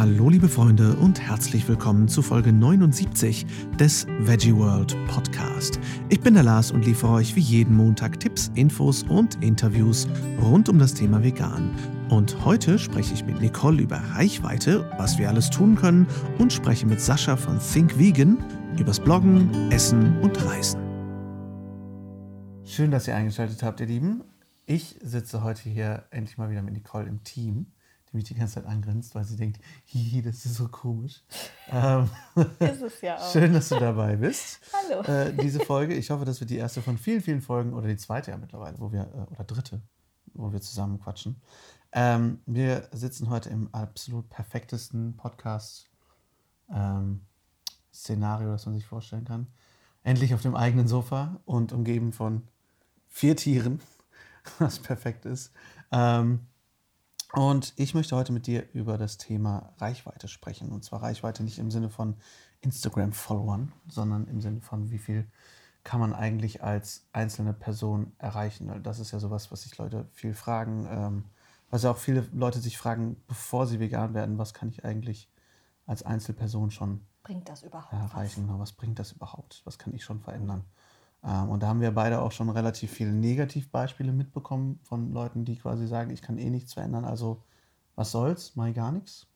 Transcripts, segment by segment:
Hallo liebe Freunde und herzlich willkommen zu Folge 79 des Veggie World Podcast. Ich bin der Lars und liefere euch wie jeden Montag Tipps, Infos und Interviews rund um das Thema Vegan. Und heute spreche ich mit Nicole über Reichweite, was wir alles tun können und spreche mit Sascha von Think Vegan übers Bloggen, Essen und Reisen. Schön, dass ihr eingeschaltet habt, ihr Lieben. Ich sitze heute hier endlich mal wieder mit Nicole im Team die mich die ganze Zeit angrinst, weil sie denkt, hihi, das ist so komisch. Ähm, ist es ja auch. Schön, dass du dabei bist. Hallo. Äh, diese Folge, ich hoffe, das wird die erste von vielen, vielen Folgen oder die zweite ja mittlerweile, wo wir, äh, oder dritte, wo wir zusammen quatschen. Ähm, wir sitzen heute im absolut perfektesten Podcast-Szenario, ähm, das man sich vorstellen kann. Endlich auf dem eigenen Sofa und umgeben von vier Tieren, was perfekt ist. Ähm, und ich möchte heute mit dir über das Thema Reichweite sprechen. Und zwar Reichweite nicht im Sinne von Instagram-Followern, sondern im Sinne von, wie viel kann man eigentlich als einzelne Person erreichen. Das ist ja sowas, was sich Leute viel fragen, ähm, was ja auch viele Leute sich fragen, bevor sie vegan werden, was kann ich eigentlich als Einzelperson schon bringt das überhaupt erreichen? Was? Was bringt das überhaupt? Was kann ich schon verändern? Ähm, und da haben wir beide auch schon relativ viele Negativbeispiele mitbekommen von Leuten, die quasi sagen, ich kann eh nichts verändern, also was soll's, mach ich gar nichts.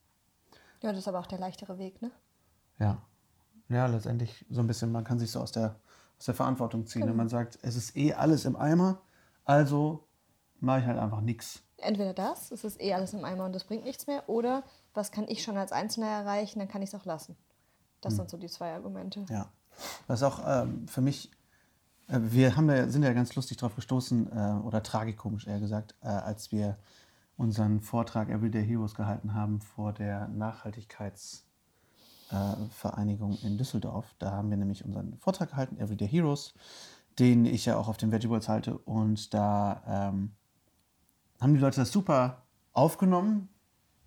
Ja, das ist aber auch der leichtere Weg, ne? Ja. Ja, letztendlich so ein bisschen, man kann sich so aus der, aus der Verantwortung ziehen. Genau. Und man sagt, es ist eh alles im Eimer, also mache ich halt einfach nichts. Entweder das, es ist eh alles im Eimer und das bringt nichts mehr, oder was kann ich schon als Einzelner erreichen, dann kann ich es auch lassen. Das hm. sind so die zwei Argumente. Ja. Was auch ähm, für mich wir haben da, sind ja ganz lustig drauf gestoßen, äh, oder tragikomisch eher gesagt, äh, als wir unseren Vortrag Everyday Heroes gehalten haben vor der Nachhaltigkeitsvereinigung äh, in Düsseldorf. Da haben wir nämlich unseren Vortrag gehalten, Everyday Heroes, den ich ja auch auf den Vegetables halte. Und da ähm, haben die Leute das super aufgenommen,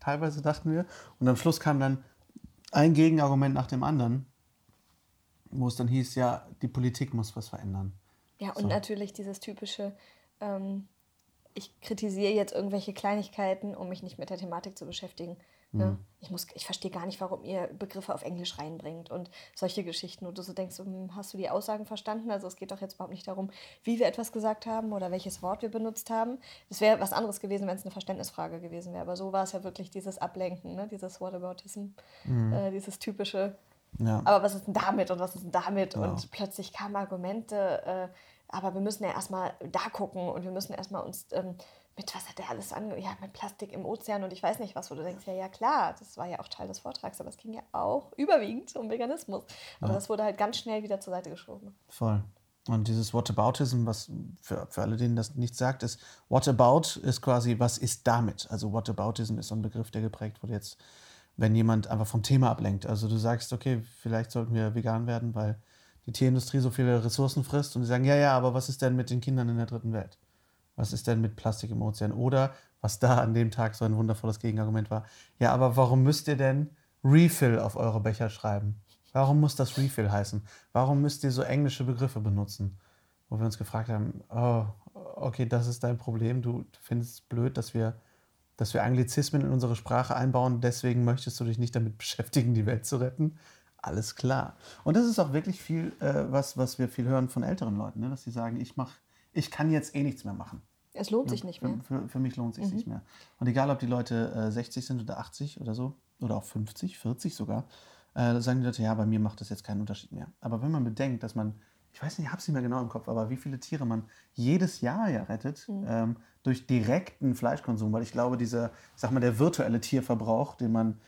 teilweise dachten wir. Und am Schluss kam dann ein Gegenargument nach dem anderen wo es dann hieß, ja, die Politik muss was verändern. Ja, und so. natürlich dieses typische, ähm, ich kritisiere jetzt irgendwelche Kleinigkeiten, um mich nicht mit der Thematik zu beschäftigen. Ne? Mhm. Ich, ich verstehe gar nicht, warum ihr Begriffe auf Englisch reinbringt und solche Geschichten. Und du so denkst, hm, hast du die Aussagen verstanden? Also es geht doch jetzt überhaupt nicht darum, wie wir etwas gesagt haben oder welches Wort wir benutzt haben. Es wäre was anderes gewesen, wenn es eine Verständnisfrage gewesen wäre. Aber so war es ja wirklich dieses Ablenken, ne? dieses Whataboutism, mhm. äh, dieses typische, ja. Aber was ist denn damit und was ist denn damit? Ja. Und plötzlich kamen Argumente, äh, aber wir müssen ja erstmal da gucken und wir müssen erstmal uns ähm, mit was hat der alles an? Ja, mit Plastik im Ozean und ich weiß nicht was, wo du denkst, ja, ja klar, das war ja auch Teil des Vortrags, aber es ging ja auch überwiegend um Veganismus. Aber ja. das wurde halt ganz schnell wieder zur Seite geschoben. Voll. Und dieses Whataboutism, was für, für alle, denen das nicht sagt, ist, Whatabout ist quasi, was ist damit? Also Whataboutism ist so ein Begriff, der geprägt wurde jetzt wenn jemand einfach vom Thema ablenkt. Also du sagst, okay, vielleicht sollten wir vegan werden, weil die Tierindustrie so viele Ressourcen frisst und die sagen, ja, ja, aber was ist denn mit den Kindern in der dritten Welt? Was ist denn mit Plastik im Ozean? Oder, was da an dem Tag so ein wundervolles Gegenargument war, ja, aber warum müsst ihr denn Refill auf eure Becher schreiben? Warum muss das Refill heißen? Warum müsst ihr so englische Begriffe benutzen? Wo wir uns gefragt haben, oh, okay, das ist dein Problem, du findest es blöd, dass wir dass wir Anglizismen in unsere Sprache einbauen, deswegen möchtest du dich nicht damit beschäftigen, die Welt zu retten. Alles klar. Und das ist auch wirklich viel, äh, was, was wir viel hören von älteren Leuten, ne? dass sie sagen, ich, mach, ich kann jetzt eh nichts mehr machen. Es lohnt sich nicht mehr. Für, für mich lohnt es sich mhm. nicht mehr. Und egal, ob die Leute äh, 60 sind oder 80 oder so, oder auch 50, 40 sogar, äh, sagen die Leute, ja, bei mir macht das jetzt keinen Unterschied mehr. Aber wenn man bedenkt, dass man ich weiß nicht, ich habe es nicht mehr genau im Kopf, aber wie viele Tiere man jedes Jahr ja rettet mhm. ähm, durch direkten Fleischkonsum, weil ich glaube, dieser, ich sag mal, der virtuelle Tierverbrauch, den man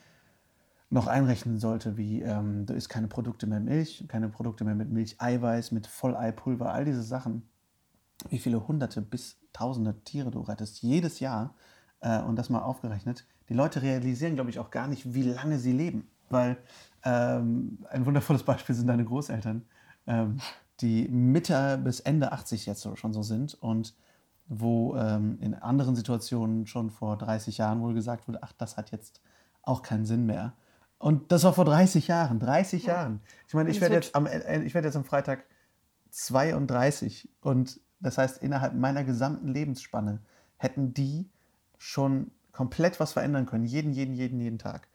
noch einrechnen sollte, wie ähm, da ist keine Produkte mehr Milch, keine Produkte mehr mit Milcheiweiß, mit Volleipulver, all diese Sachen, wie viele hunderte bis tausende Tiere du rettest jedes Jahr äh, und das mal aufgerechnet. Die Leute realisieren, glaube ich, auch gar nicht, wie lange sie leben, weil ähm, ein wundervolles Beispiel sind deine Großeltern. Ähm, die Mitte bis Ende 80 jetzt schon so sind und wo ähm, in anderen Situationen schon vor 30 Jahren wohl gesagt wurde, ach, das hat jetzt auch keinen Sinn mehr. Und das war vor 30 Jahren, 30 ja. Jahren. Ich meine, ich werde jetzt, am, äh, ich werd jetzt am Freitag 32 und das heißt, innerhalb meiner gesamten Lebensspanne hätten die schon komplett was verändern können, jeden, jeden, jeden, jeden Tag.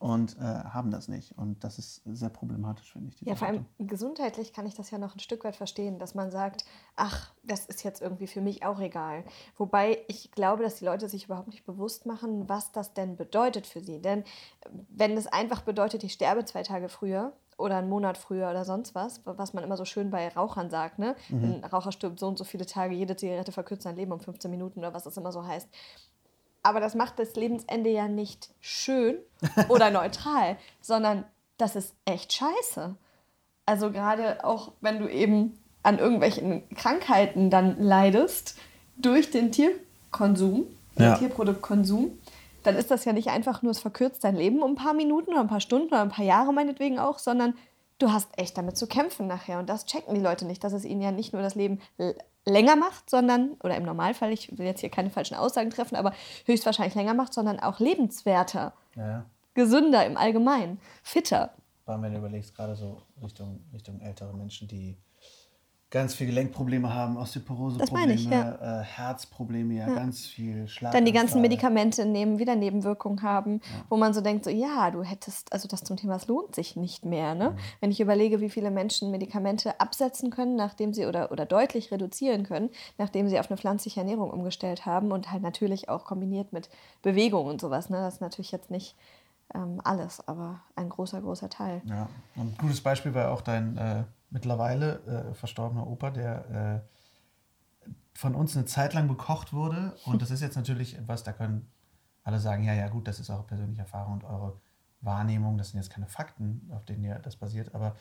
Und äh, haben das nicht. Und das ist sehr problematisch, finde ich. Ja, vor allem gesundheitlich kann ich das ja noch ein Stück weit verstehen, dass man sagt, ach, das ist jetzt irgendwie für mich auch egal. Wobei ich glaube, dass die Leute sich überhaupt nicht bewusst machen, was das denn bedeutet für sie. Denn wenn es einfach bedeutet, ich sterbe zwei Tage früher, oder einen Monat früher oder sonst was, was man immer so schön bei Rauchern sagt, ne? Mhm. Ein Raucher stirbt so und so viele Tage, jede Zigarette verkürzt sein Leben um 15 Minuten oder was das immer so heißt. Aber das macht das Lebensende ja nicht schön oder neutral, sondern das ist echt scheiße. Also gerade auch, wenn du eben an irgendwelchen Krankheiten dann leidest durch den Tierkonsum, ja. den Tierproduktkonsum, dann ist das ja nicht einfach nur, es verkürzt dein Leben um ein paar Minuten oder ein paar Stunden oder ein paar Jahre meinetwegen auch, sondern du hast echt damit zu kämpfen nachher. Und das checken die Leute nicht, dass es ihnen ja nicht nur das Leben länger macht, sondern, oder im Normalfall, ich will jetzt hier keine falschen Aussagen treffen, aber höchstwahrscheinlich länger macht, sondern auch lebenswerter, ja. gesünder im Allgemeinen, fitter. Wenn du überlegst, gerade so Richtung, Richtung ältere Menschen, die ganz viele Gelenkprobleme haben, Osteoporose-Probleme, ja. äh, Herzprobleme, ja, ja, ganz viel Schlag. Dann die ganzen Medikamente nehmen, wieder Nebenwirkungen haben, ja. wo man so denkt, so ja, du hättest, also das zum Thema, es lohnt sich nicht mehr. Ne? Mhm. Wenn ich überlege, wie viele Menschen Medikamente absetzen können, nachdem sie oder, oder deutlich reduzieren können, nachdem sie auf eine pflanzliche Ernährung umgestellt haben und halt natürlich auch kombiniert mit Bewegung und sowas. Ne? Das ist natürlich jetzt nicht ähm, alles, aber ein großer, großer Teil. Ja, und ein gutes Beispiel war auch dein äh, mittlerweile äh, verstorbener Opa, der äh, von uns eine Zeit lang bekocht wurde. Und das ist jetzt natürlich etwas, da können alle sagen, ja, ja, gut, das ist eure persönliche Erfahrung und eure Wahrnehmung. Das sind jetzt keine Fakten, auf denen ja das basiert. Aber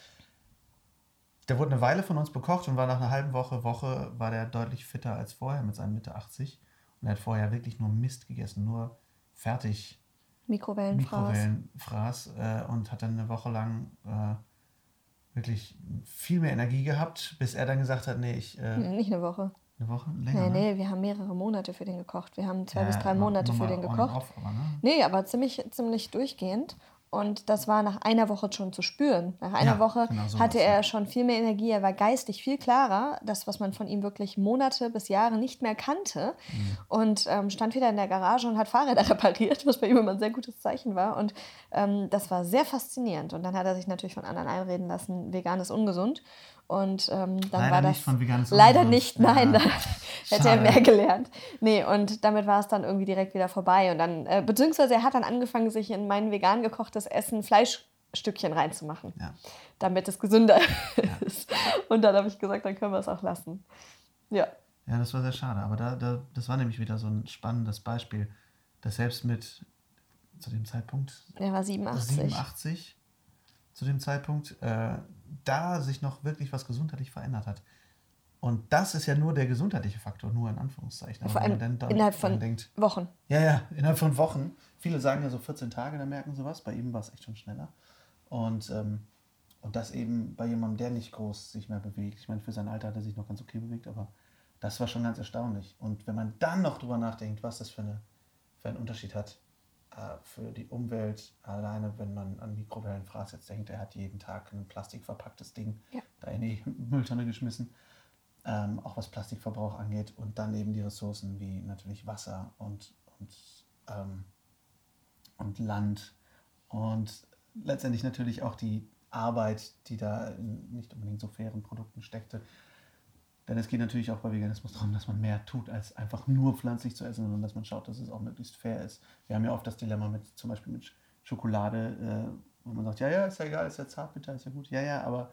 der wurde eine Weile von uns bekocht und war nach einer halben Woche, Woche, war der deutlich fitter als vorher mit seinen Mitte 80. Und er hat vorher wirklich nur Mist gegessen, nur fertig. Mikrowellenfraß. Mikrowellenfraß äh, und hat dann eine Woche lang äh, wirklich viel mehr Energie gehabt, bis er dann gesagt hat, nee, ich... Äh, Nicht eine Woche. Eine Woche? Länger, nee, nee, ne? wir haben mehrere Monate für den gekocht. Wir haben zwei ja, bis drei Monate für den gekocht. Off, aber, ne? Nee, aber ziemlich, ziemlich durchgehend. Und das war nach einer Woche schon zu spüren. Nach einer ja, Woche genau so hatte er schon viel mehr Energie, er war geistig viel klarer, das, was man von ihm wirklich Monate bis Jahre nicht mehr kannte. Mhm. Und ähm, stand wieder in der Garage und hat Fahrräder repariert, was bei ihm immer ein sehr gutes Zeichen war. Und ähm, das war sehr faszinierend. Und dann hat er sich natürlich von anderen einreden lassen, vegan ist ungesund. Und ähm, dann leider war das. Nicht von veganes leider nicht, nein, ja. da hätte er mehr gelernt. Nee, und damit war es dann irgendwie direkt wieder vorbei. Und dann, äh, beziehungsweise er hat dann angefangen, sich in mein vegan gekochtes Essen Fleischstückchen reinzumachen, ja. damit es gesünder ja. ist. Und dann habe ich gesagt, dann können wir es auch lassen. Ja. Ja, das war sehr schade. Aber da, da, das war nämlich wieder so ein spannendes Beispiel, dass selbst mit zu dem Zeitpunkt. Er war 87. 87 zu dem Zeitpunkt, äh, da sich noch wirklich was gesundheitlich verändert hat. Und das ist ja nur der gesundheitliche Faktor, nur in Anführungszeichen. Aber Vor allem dann, dann, innerhalb von denkt, Wochen. Ja, ja, innerhalb von Wochen. Viele sagen ja so 14 Tage, da merken sie was. Bei ihm war es echt schon schneller. Und, ähm, und das eben bei jemandem, der nicht groß sich mehr bewegt. Ich meine, für sein Alter hat er sich noch ganz okay bewegt, aber das war schon ganz erstaunlich. Und wenn man dann noch drüber nachdenkt, was das für, eine, für einen Unterschied hat, für die Umwelt alleine, wenn man an Mikrowellenfraß jetzt denkt, er hat jeden Tag ein plastikverpacktes Ding ja. da in die Mülltonne geschmissen, ähm, auch was Plastikverbrauch angeht und dann eben die Ressourcen wie natürlich Wasser und, und, ähm, und Land und letztendlich natürlich auch die Arbeit, die da in nicht unbedingt so fairen Produkten steckte, denn es geht natürlich auch bei Veganismus darum, dass man mehr tut, als einfach nur pflanzlich zu essen, sondern dass man schaut, dass es auch möglichst fair ist. Wir haben ja oft das Dilemma mit zum Beispiel mit Schokolade, äh, wo man sagt, ja, ja, ist ja egal, ist ja zartbitter, ist ja gut. Ja, ja, aber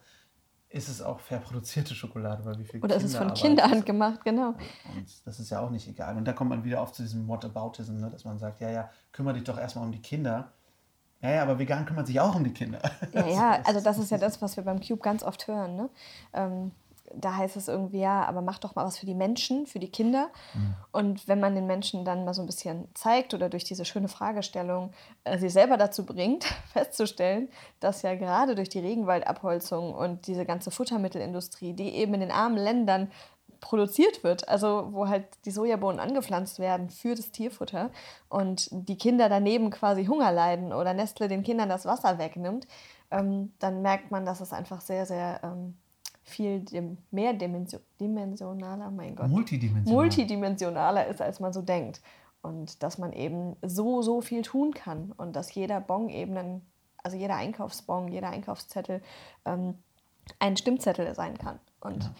ist es auch fair produzierte Schokolade, weil wie viel Oder ist es von Kinderhand gemacht, genau. Und das ist ja auch nicht egal. Und da kommt man wieder oft zu diesem Whataboutism, ne, dass man sagt, ja, ja, kümmere dich doch erstmal um die Kinder. Ja, ja, aber vegan kümmert sich auch um die Kinder. Ja, ja, also das ist ja das, was wir beim Cube ganz oft hören. Ne? Ähm, da heißt es irgendwie, ja, aber mach doch mal was für die Menschen, für die Kinder. Mhm. Und wenn man den Menschen dann mal so ein bisschen zeigt oder durch diese schöne Fragestellung äh, sie selber dazu bringt, festzustellen, dass ja gerade durch die Regenwaldabholzung und diese ganze Futtermittelindustrie, die eben in den armen Ländern produziert wird, also wo halt die Sojabohnen angepflanzt werden für das Tierfutter und die Kinder daneben quasi Hunger leiden oder Nestle den Kindern das Wasser wegnimmt, ähm, dann merkt man, dass es einfach sehr, sehr ähm, viel mehrdimensionaler, mein Gott. Multidimensionaler. Multidimensionaler ist, als man so denkt. und dass man eben so, so viel tun kann und dass jeder Bon eben, ein, also jeder Einkaufsbon, jeder Einkaufszettel ähm, ein Stimmzettel sein kann. Und ja.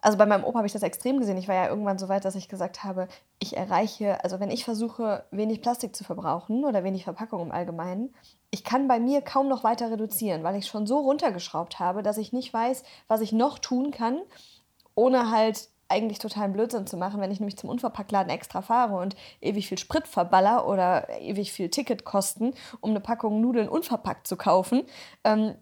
also bei meinem Opa habe ich das extrem gesehen. Ich war ja irgendwann so weit, dass ich gesagt habe, ich erreiche, also wenn ich versuche, wenig Plastik zu verbrauchen oder wenig Verpackung im Allgemeinen, ich kann bei mir kaum noch weiter reduzieren, weil ich schon so runtergeschraubt habe, dass ich nicht weiß, was ich noch tun kann, ohne halt eigentlich totalen Blödsinn zu machen, wenn ich nämlich zum Unverpacktladen extra fahre und ewig viel Sprit verballer oder ewig viel Ticketkosten, um eine Packung Nudeln unverpackt zu kaufen, ähm,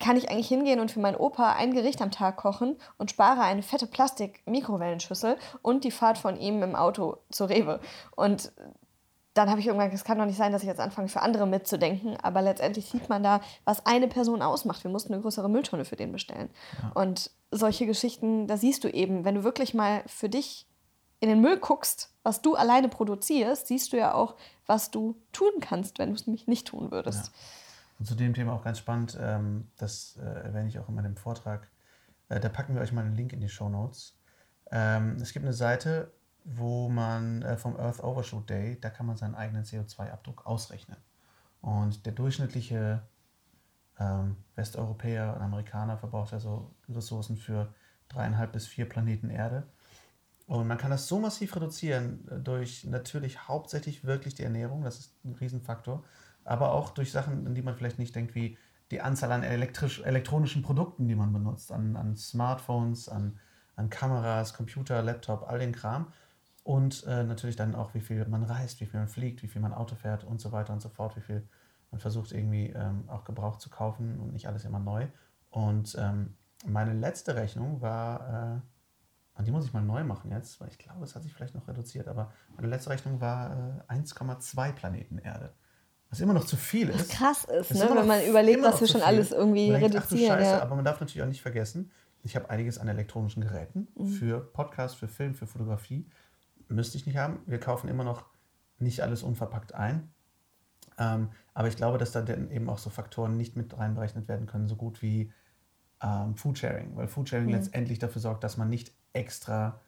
kann ich eigentlich hingehen und für meinen Opa ein Gericht am Tag kochen und spare eine fette Plastik-Mikrowellenschüssel und die Fahrt von ihm im Auto zur Rewe. Und dann habe ich irgendwann, es kann doch nicht sein, dass ich jetzt anfange, für andere mitzudenken, aber letztendlich sieht man da, was eine Person ausmacht. Wir mussten eine größere Mülltonne für den bestellen. Ja. Und solche Geschichten, da siehst du eben, wenn du wirklich mal für dich in den Müll guckst, was du alleine produzierst, siehst du ja auch, was du tun kannst, wenn du es nämlich nicht tun würdest. Ja. Und zu dem Thema auch ganz spannend, ähm, das äh, erwähne ich auch in meinem Vortrag. Äh, da packen wir euch mal einen Link in die Show Notes. Ähm, es gibt eine Seite, wo man äh, vom Earth Overshoot Day, da kann man seinen eigenen CO2-Abdruck ausrechnen. Und der durchschnittliche ähm, Westeuropäer und Amerikaner verbraucht also Ressourcen für dreieinhalb bis vier Planeten Erde. Und man kann das so massiv reduzieren äh, durch natürlich hauptsächlich wirklich die Ernährung, das ist ein Riesenfaktor, aber auch durch Sachen, an die man vielleicht nicht denkt, wie die Anzahl an elektrisch, elektronischen Produkten, die man benutzt, an, an Smartphones, an, an Kameras, Computer, Laptop, all den Kram. Und äh, natürlich dann auch, wie viel man reist, wie viel man fliegt, wie viel man Auto fährt und so weiter und so fort, wie viel man versucht irgendwie ähm, auch Gebrauch zu kaufen und nicht alles immer neu. Und ähm, meine letzte Rechnung war, äh, und die muss ich mal neu machen jetzt, weil ich glaube, es hat sich vielleicht noch reduziert, aber meine letzte Rechnung war äh, 1,2 Planeten Erde. Was immer noch zu viel ist. Was krass ist, ne? wenn man überlegt, was wir schon alles irgendwie denkt, reduzieren. Ach, Scheiße, ja. Aber man darf natürlich auch nicht vergessen, ich habe einiges an elektronischen Geräten mhm. für Podcast, für Film, für Fotografie. Müsste ich nicht haben. Wir kaufen immer noch nicht alles unverpackt ein. Ähm, aber ich glaube, dass da dann eben auch so Faktoren nicht mit reinberechnet werden können, so gut wie ähm, Foodsharing. Weil Foodsharing mhm. letztendlich dafür sorgt, dass man nicht extra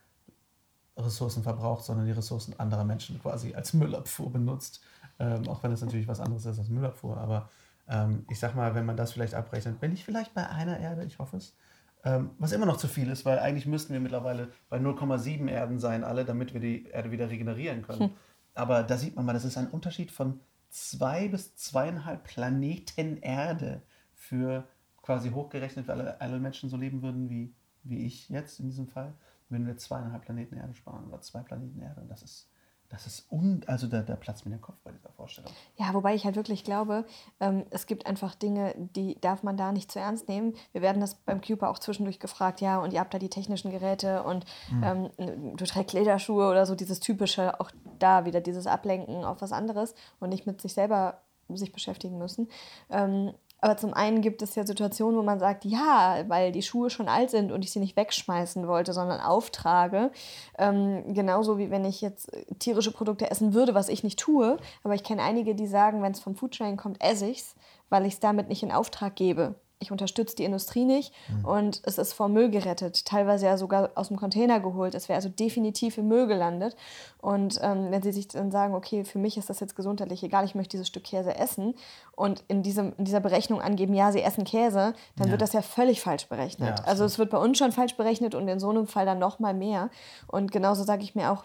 Ressourcen verbraucht, sondern die Ressourcen anderer Menschen quasi als Müllabfuhr benutzt ähm, auch wenn es natürlich was anderes ist als Müllabfuhr. Aber ähm, ich sag mal, wenn man das vielleicht abrechnet, bin ich vielleicht bei einer Erde, ich hoffe es. Ähm, was immer noch zu viel ist, weil eigentlich müssten wir mittlerweile bei 0,7 Erden sein, alle, damit wir die Erde wieder regenerieren können. Hm. Aber da sieht man mal, das ist ein Unterschied von zwei bis zweieinhalb Planeten Erde für quasi hochgerechnet, weil alle, alle Menschen so leben würden wie, wie ich jetzt in diesem Fall, würden wir zweieinhalb Planeten Erde sparen oder zwei Planeten Erde. Und das ist das ist un also da, da platzt mir der Kopf bei dieser Vorstellung. Ja, wobei ich halt wirklich glaube, ähm, es gibt einfach Dinge, die darf man da nicht zu ernst nehmen. Wir werden das beim Cooper auch zwischendurch gefragt, ja, und ihr habt da die technischen Geräte und mhm. ähm, du trägst Lederschuhe oder so, dieses typische, auch da wieder dieses Ablenken auf was anderes und nicht mit sich selber sich beschäftigen müssen. Ähm, aber zum einen gibt es ja Situationen, wo man sagt, ja, weil die Schuhe schon alt sind und ich sie nicht wegschmeißen wollte, sondern auftrage. Ähm, genauso wie wenn ich jetzt tierische Produkte essen würde, was ich nicht tue. Aber ich kenne einige, die sagen, wenn es vom Foodsharing kommt, esse ich es, weil ich es damit nicht in Auftrag gebe ich unterstütze die Industrie nicht mhm. und es ist vor Müll gerettet, teilweise ja sogar aus dem Container geholt. Es wäre also definitiv im Müll gelandet. Und ähm, wenn sie sich dann sagen, okay, für mich ist das jetzt gesundheitlich egal, ich möchte dieses Stück Käse essen und in, diesem, in dieser Berechnung angeben, ja, sie essen Käse, dann ja. wird das ja völlig falsch berechnet. Ja, also es wird bei uns schon falsch berechnet und in so einem Fall dann noch mal mehr. Und genauso sage ich mir auch,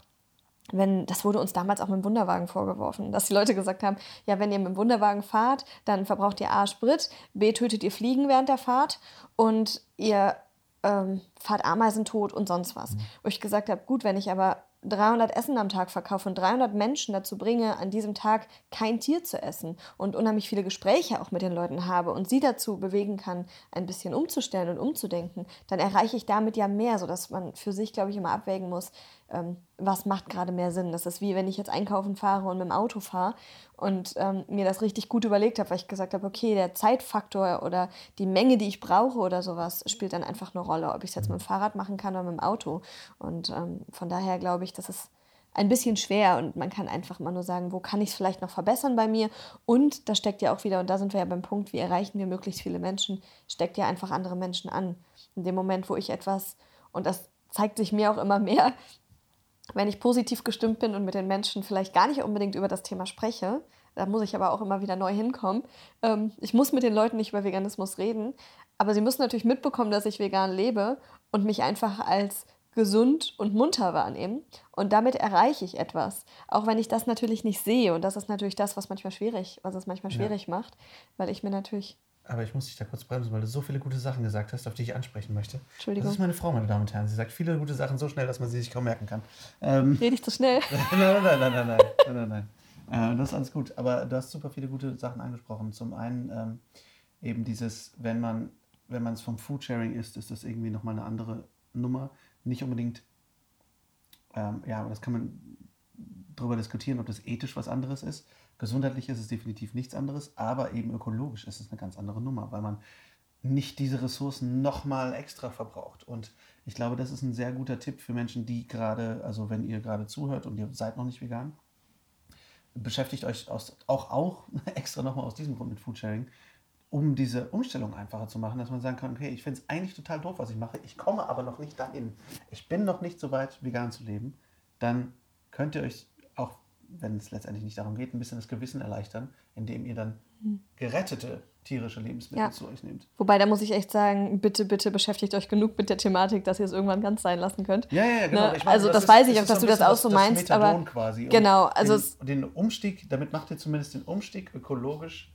wenn, das wurde uns damals auch mit dem Wunderwagen vorgeworfen, dass die Leute gesagt haben, ja, wenn ihr mit dem Wunderwagen fahrt, dann verbraucht ihr A Sprit, B tötet ihr Fliegen während der Fahrt und ihr ähm, fahrt Ameisen tot und sonst was. Mhm. Wo ich gesagt habe, gut, wenn ich aber 300 Essen am Tag verkaufe und 300 Menschen dazu bringe, an diesem Tag kein Tier zu essen und unheimlich viele Gespräche auch mit den Leuten habe und sie dazu bewegen kann, ein bisschen umzustellen und umzudenken, dann erreiche ich damit ja mehr, sodass man für sich, glaube ich, immer abwägen muss, ähm, was macht gerade mehr Sinn. Das ist wie wenn ich jetzt einkaufen fahre und mit dem Auto fahre und ähm, mir das richtig gut überlegt habe, weil ich gesagt habe, okay, der Zeitfaktor oder die Menge, die ich brauche oder sowas, spielt dann einfach eine Rolle, ob ich es jetzt mit dem Fahrrad machen kann oder mit dem Auto. Und ähm, von daher glaube ich, das ist ein bisschen schwer und man kann einfach mal nur sagen, wo kann ich es vielleicht noch verbessern bei mir? Und da steckt ja auch wieder, und da sind wir ja beim Punkt, wie erreichen wir möglichst viele Menschen, steckt ja einfach andere Menschen an. In dem Moment, wo ich etwas, und das zeigt sich mir auch immer mehr, wenn ich positiv gestimmt bin und mit den Menschen vielleicht gar nicht unbedingt über das Thema spreche, da muss ich aber auch immer wieder neu hinkommen. Ähm, ich muss mit den Leuten nicht über Veganismus reden, aber sie müssen natürlich mitbekommen, dass ich vegan lebe und mich einfach als gesund und munter wahrnehmen. Und damit erreiche ich etwas. Auch wenn ich das natürlich nicht sehe. Und das ist natürlich das, was manchmal schwierig, was es manchmal schwierig ja. macht, weil ich mir natürlich. Aber ich muss dich da kurz bremsen, weil du so viele gute Sachen gesagt hast, auf die ich ansprechen möchte. Entschuldigung. Das ist meine Frau, meine Damen und Herren. Sie sagt viele gute Sachen so schnell, dass man sie sich kaum merken kann. Ähm, Rede ich zu schnell? nein, nein, nein, nein, nein, nein, nein, nein. Äh, das ist alles gut. Aber du hast super viele gute Sachen angesprochen. Zum einen ähm, eben dieses, wenn man wenn man es vom Foodsharing isst, ist das irgendwie nochmal eine andere Nummer. Nicht unbedingt, ähm, ja, das kann man darüber diskutieren, ob das ethisch was anderes ist. Gesundheitlich ist es definitiv nichts anderes, aber eben ökologisch ist es eine ganz andere Nummer, weil man nicht diese Ressourcen nochmal extra verbraucht. Und ich glaube, das ist ein sehr guter Tipp für Menschen, die gerade, also wenn ihr gerade zuhört und ihr seid noch nicht vegan, beschäftigt euch aus, auch, auch extra nochmal aus diesem Grund mit Foodsharing, um diese Umstellung einfacher zu machen, dass man sagen kann, okay, ich finde es eigentlich total doof, was ich mache, ich komme aber noch nicht dahin. Ich bin noch nicht so weit, vegan zu leben. Dann könnt ihr euch wenn es letztendlich nicht darum geht, ein bisschen das Gewissen erleichtern, indem ihr dann hm. gerettete tierische Lebensmittel ja. zu euch nehmt. Wobei, da muss ich echt sagen, bitte, bitte beschäftigt euch genug mit der Thematik, dass ihr es irgendwann ganz sein lassen könnt. Ja, ja, genau. Ne? Meine, also das, das weiß ich auch, dass du das auch so meinst. aber quasi. genau, also den, den Umstieg, damit macht ihr zumindest den Umstieg ökologisch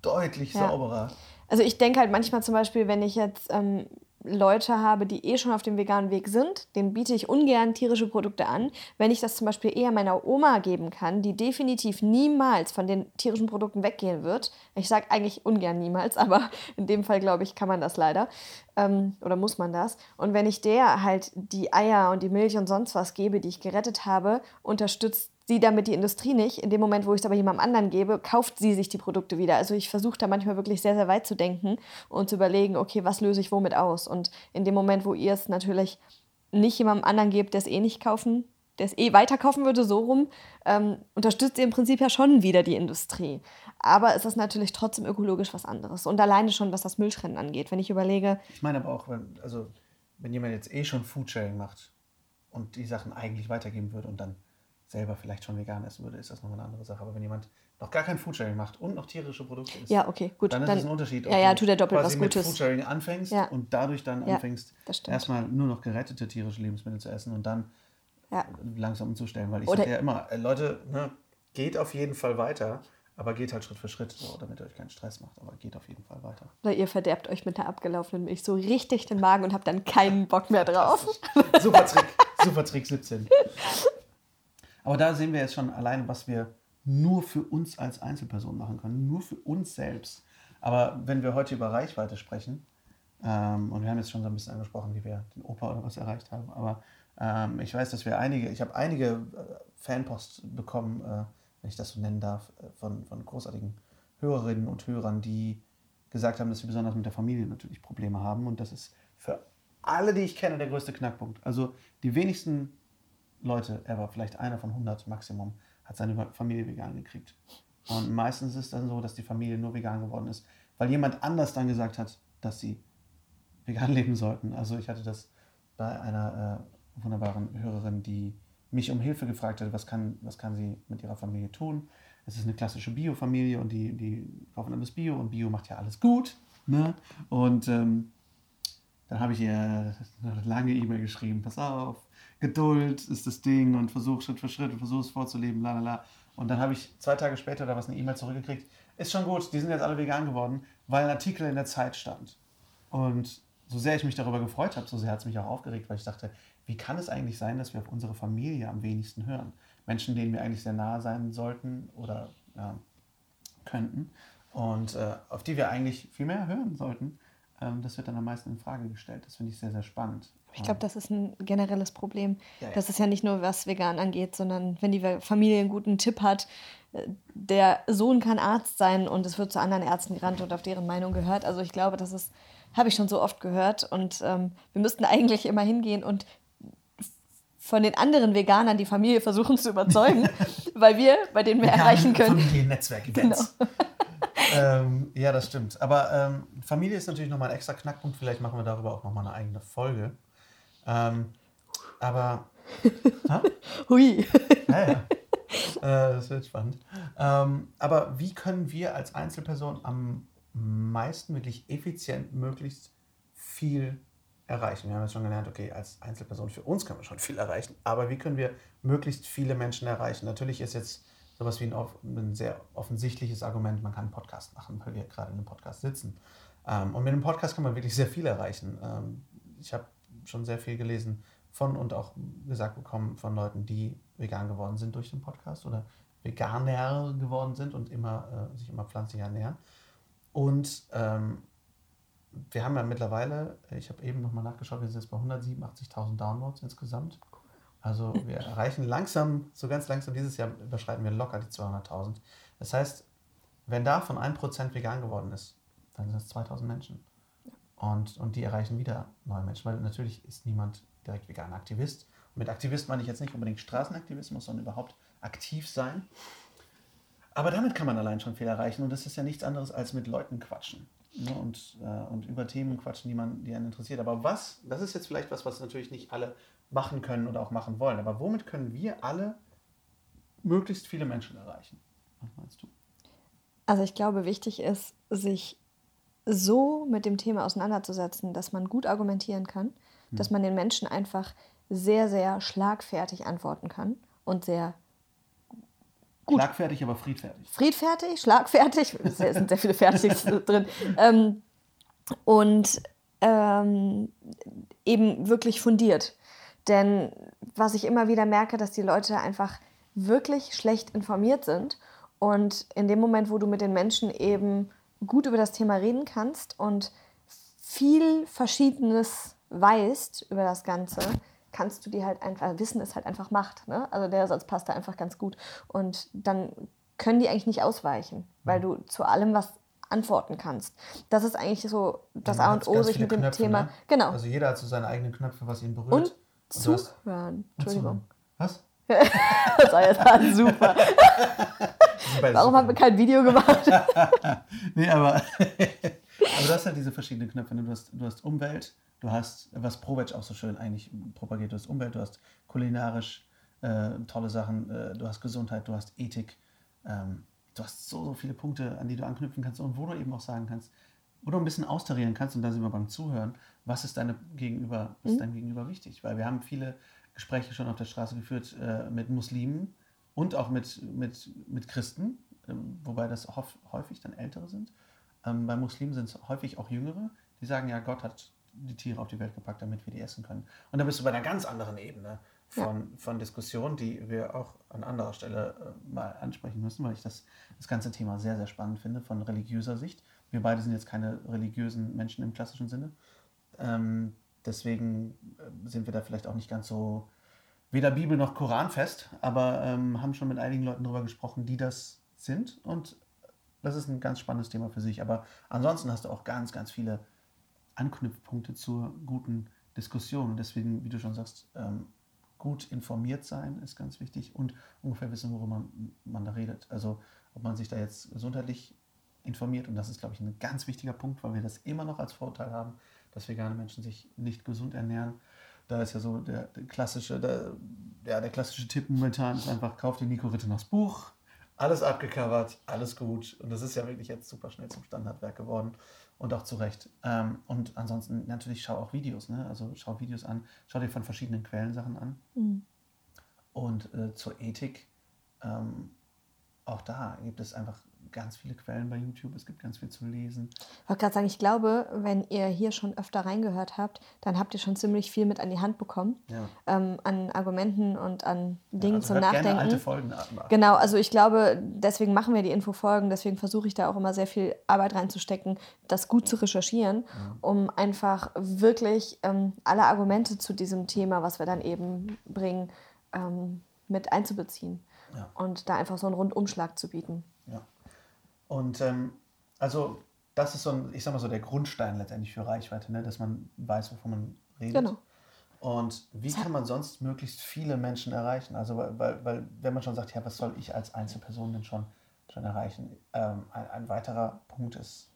deutlich ja. sauberer. Also ich denke halt manchmal zum Beispiel, wenn ich jetzt ähm, Leute habe, die eh schon auf dem veganen Weg sind, denen biete ich ungern tierische Produkte an. Wenn ich das zum Beispiel eher meiner Oma geben kann, die definitiv niemals von den tierischen Produkten weggehen wird. Ich sage eigentlich ungern niemals, aber in dem Fall glaube ich, kann man das leider. Ähm, oder muss man das. Und wenn ich der halt die Eier und die Milch und sonst was gebe, die ich gerettet habe, unterstützt sie damit die Industrie nicht. In dem Moment, wo ich es aber jemandem anderen gebe, kauft sie sich die Produkte wieder. Also ich versuche da manchmal wirklich sehr, sehr weit zu denken und zu überlegen, okay, was löse ich womit aus? Und in dem Moment, wo ihr es natürlich nicht jemandem anderen gebt, der es eh nicht kaufen, der es eh weiterkaufen würde, so rum, ähm, unterstützt ihr im Prinzip ja schon wieder die Industrie. Aber es ist natürlich trotzdem ökologisch was anderes. Und alleine schon, was das Mülltrennen angeht. Wenn ich überlege. Ich meine aber auch, wenn, also, wenn jemand jetzt eh schon Foodsharing macht und die Sachen eigentlich weitergeben würde und dann selber vielleicht schon vegan essen würde, ist das nochmal eine andere Sache. Aber wenn jemand noch gar kein Foodsharing macht und noch tierische Produkte isst, ja, okay, gut. dann ist es ein Unterschied, ob ja, ja, tut er doppelt quasi was Gutes. mit Foodsharing anfängst ja. und dadurch dann anfängst, erstmal nur noch gerettete tierische Lebensmittel zu essen und dann langsam umzustellen. Weil ich sage ja immer, äh, Leute, ne, geht auf jeden Fall weiter, aber geht halt Schritt für Schritt, so, damit ihr euch keinen Stress macht. Aber geht auf jeden Fall weiter. Oder ihr verderbt euch mit der abgelaufenen Milch so richtig den Magen und habt dann keinen Bock mehr drauf. Super Trick, super Trick 17. Aber da sehen wir jetzt schon allein, was wir nur für uns als Einzelperson machen können, nur für uns selbst. Aber wenn wir heute über Reichweite sprechen, ähm, und wir haben jetzt schon so ein bisschen angesprochen, wie wir den Opa oder was erreicht haben, aber ähm, ich weiß, dass wir einige, ich habe einige äh, Fanpost bekommen, äh, wenn ich das so nennen darf, äh, von, von großartigen Hörerinnen und Hörern, die gesagt haben, dass sie besonders mit der Familie natürlich Probleme haben. Und das ist für alle, die ich kenne, der größte Knackpunkt. Also die wenigsten Leute ever, vielleicht einer von 100 Maximum, hat seine Familie vegan gekriegt. Und meistens ist es dann so, dass die Familie nur vegan geworden ist, weil jemand anders dann gesagt hat, dass sie vegan leben sollten. Also ich hatte das bei einer äh, wunderbaren Hörerin, die mich um Hilfe gefragt hat, was kann, was kann sie mit ihrer Familie tun. Es ist eine klassische Bio-Familie und die, die kaufen alles Bio und Bio macht ja alles gut. Ne? Und ähm, dann habe ich ihr eine lange E-Mail geschrieben, pass auf, Geduld ist das Ding und versuch Schritt für Schritt und versuch es vorzuleben, la la la. Und dann habe ich zwei Tage später da was eine E-Mail zurückgekriegt. Ist schon gut, die sind jetzt alle vegan geworden, weil ein Artikel in der Zeit stand. Und so sehr ich mich darüber gefreut habe, so sehr hat es mich auch aufgeregt, weil ich dachte, wie kann es eigentlich sein, dass wir auf unsere Familie am wenigsten hören? Menschen, denen wir eigentlich sehr nahe sein sollten oder ja, könnten und äh, auf die wir eigentlich viel mehr hören sollten, das wird dann am meisten in Frage gestellt. Das finde ich sehr, sehr spannend. Ich glaube, das ist ein generelles Problem. Ja, ja. Das ist ja nicht nur, was vegan angeht, sondern wenn die Familie einen guten Tipp hat, äh, der Sohn kann Arzt sein und es wird zu anderen Ärzten gerannt und auf deren Meinung gehört. Also ich glaube, das ist, habe ich schon so oft gehört. Und ähm, wir müssten eigentlich immer hingehen und von den anderen Veganern die Familie versuchen zu überzeugen, weil wir bei denen mehr erreichen können. Familiennetzwerk-Events. Genau. Ähm, ja, das stimmt. Aber ähm, Familie ist natürlich nochmal ein extra Knackpunkt. Vielleicht machen wir darüber auch nochmal eine eigene Folge. Ähm, aber Hui. Ja, ja. Äh, das wird spannend. Ähm, aber wie können wir als Einzelperson am meisten wirklich effizient möglichst viel erreichen? Wir haben jetzt schon gelernt, okay, als Einzelperson für uns können wir schon viel erreichen, aber wie können wir möglichst viele Menschen erreichen? Natürlich ist jetzt sowas wie ein, ein sehr offensichtliches Argument, man kann einen Podcast machen, weil wir gerade in einem Podcast sitzen. Ähm, und mit einem Podcast kann man wirklich sehr viel erreichen. Ähm, ich habe schon sehr viel gelesen von und auch gesagt bekommen von Leuten, die vegan geworden sind durch den Podcast oder Veganer geworden sind und immer, äh, sich immer pflanzlich ernähren. Und ähm, wir haben ja mittlerweile, ich habe eben nochmal nachgeschaut, wir sind jetzt bei 187.000 Downloads insgesamt. Also wir erreichen langsam, so ganz langsam, dieses Jahr überschreiten wir locker die 200.000. Das heißt, wenn davon 1% vegan geworden ist, dann sind es 2000 Menschen. Und, und die erreichen wieder neue Menschen, weil natürlich ist niemand direkt veganer Aktivist. Und mit Aktivist meine ich jetzt nicht unbedingt Straßenaktivismus, sondern überhaupt aktiv sein. Aber damit kann man allein schon viel erreichen und das ist ja nichts anderes als mit Leuten quatschen ne? und, äh, und über Themen quatschen, die, man, die einen interessiert. Aber was, das ist jetzt vielleicht was, was natürlich nicht alle machen können oder auch machen wollen, aber womit können wir alle möglichst viele Menschen erreichen? Was meinst du? Also ich glaube, wichtig ist, sich so mit dem Thema auseinanderzusetzen, dass man gut argumentieren kann, hm. dass man den Menschen einfach sehr, sehr schlagfertig antworten kann und sehr gut. Schlagfertig, aber friedfertig. Friedfertig, schlagfertig, es sind sehr viele Fertigs drin. Ähm, und ähm, eben wirklich fundiert. Denn was ich immer wieder merke, dass die Leute einfach wirklich schlecht informiert sind. Und in dem Moment, wo du mit den Menschen eben gut über das Thema reden kannst und viel Verschiedenes weißt über das Ganze, kannst du die halt einfach, Wissen ist halt einfach Macht. Ne? Also der Satz passt da einfach ganz gut. Und dann können die eigentlich nicht ausweichen, weil du zu allem was antworten kannst. Das ist eigentlich so das A und O, sich mit dem Knöpfe, Thema. Ne? Genau. Also jeder hat so seine eigenen Knöpfe, was ihn berührt. Und zuhören. Entschuldigung. Was? das war jetzt super. Warum haben wir kein Video gemacht? nee, aber, aber du hast ja diese verschiedenen Knöpfe. Ne? Du hast, du hast Umwelt, du hast, was Provetsch auch so schön eigentlich propagiert, du hast Umwelt, du hast kulinarisch äh, tolle Sachen, äh, du hast Gesundheit, du hast Ethik. Ähm, du hast so, so viele Punkte, an die du anknüpfen kannst und wo du eben auch sagen kannst, wo du ein bisschen austarieren kannst und da sind wir beim Zuhören, was ist, deine Gegenüber, ist mhm. deinem Gegenüber wichtig? Weil wir haben viele Gespräche schon auf der Straße geführt äh, mit Muslimen und auch mit, mit, mit Christen, äh, wobei das häufig dann Ältere sind. Ähm, bei Muslimen sind es häufig auch Jüngere, die sagen, ja, Gott hat die Tiere auf die Welt gepackt, damit wir die essen können. Und da bist du bei einer ganz anderen Ebene von, ja. von Diskussion, die wir auch an anderer Stelle äh, mal ansprechen müssen, weil ich das, das ganze Thema sehr, sehr spannend finde von religiöser Sicht. Wir beide sind jetzt keine religiösen Menschen im klassischen Sinne. Ähm, deswegen äh, sind wir da vielleicht auch nicht ganz so weder Bibel noch Koran fest, aber ähm, haben schon mit einigen Leuten darüber gesprochen, die das sind. Und das ist ein ganz spannendes Thema für sich. Aber ansonsten hast du auch ganz, ganz viele Anknüpfpunkte zur guten Diskussion. Und deswegen, wie du schon sagst, ähm, gut informiert sein ist ganz wichtig und ungefähr wissen, worüber man, man da redet. Also ob man sich da jetzt gesundheitlich informiert. Und das ist, glaube ich, ein ganz wichtiger Punkt, weil wir das immer noch als Vorteil haben, dass vegane Menschen sich nicht gesund ernähren. Da ist ja so der, der klassische, der, ja, der klassische Tipp momentan ist einfach, kauft die Nico Ritteners Buch, alles abgecovert, alles gut. Und das ist ja wirklich jetzt super schnell zum Standardwerk geworden. Und auch zu Recht. Ähm, und ansonsten natürlich schau auch Videos, ne? Also schau Videos an, schau dir von verschiedenen Quellen Sachen an. Mhm. Und äh, zur Ethik, ähm, auch da gibt es einfach ganz viele Quellen bei YouTube, es gibt ganz viel zu lesen. Ich wollte gerade sagen, ich glaube, wenn ihr hier schon öfter reingehört habt, dann habt ihr schon ziemlich viel mit an die Hand bekommen. Ja. Ähm, an Argumenten und an Dingen ja, also zum Nachdenken. Gerne alte Folgen nach. Genau, also ich glaube, deswegen machen wir die Infofolgen, deswegen versuche ich da auch immer sehr viel Arbeit reinzustecken, das gut zu recherchieren, ja. um einfach wirklich ähm, alle Argumente zu diesem Thema, was wir dann eben bringen, ähm, mit einzubeziehen. Und da einfach so einen Rundumschlag zu bieten. Ja. Und ähm, also das ist so ein, ich sag mal so, der Grundstein letztendlich für Reichweite, ne? dass man weiß, wovon man redet. Genau. Und wie kann man sonst möglichst viele Menschen erreichen? Also, weil, weil wenn man schon sagt, ja, was soll ich als Einzelperson denn schon, schon erreichen? Ähm, ein, ein, weiterer Punkt ist,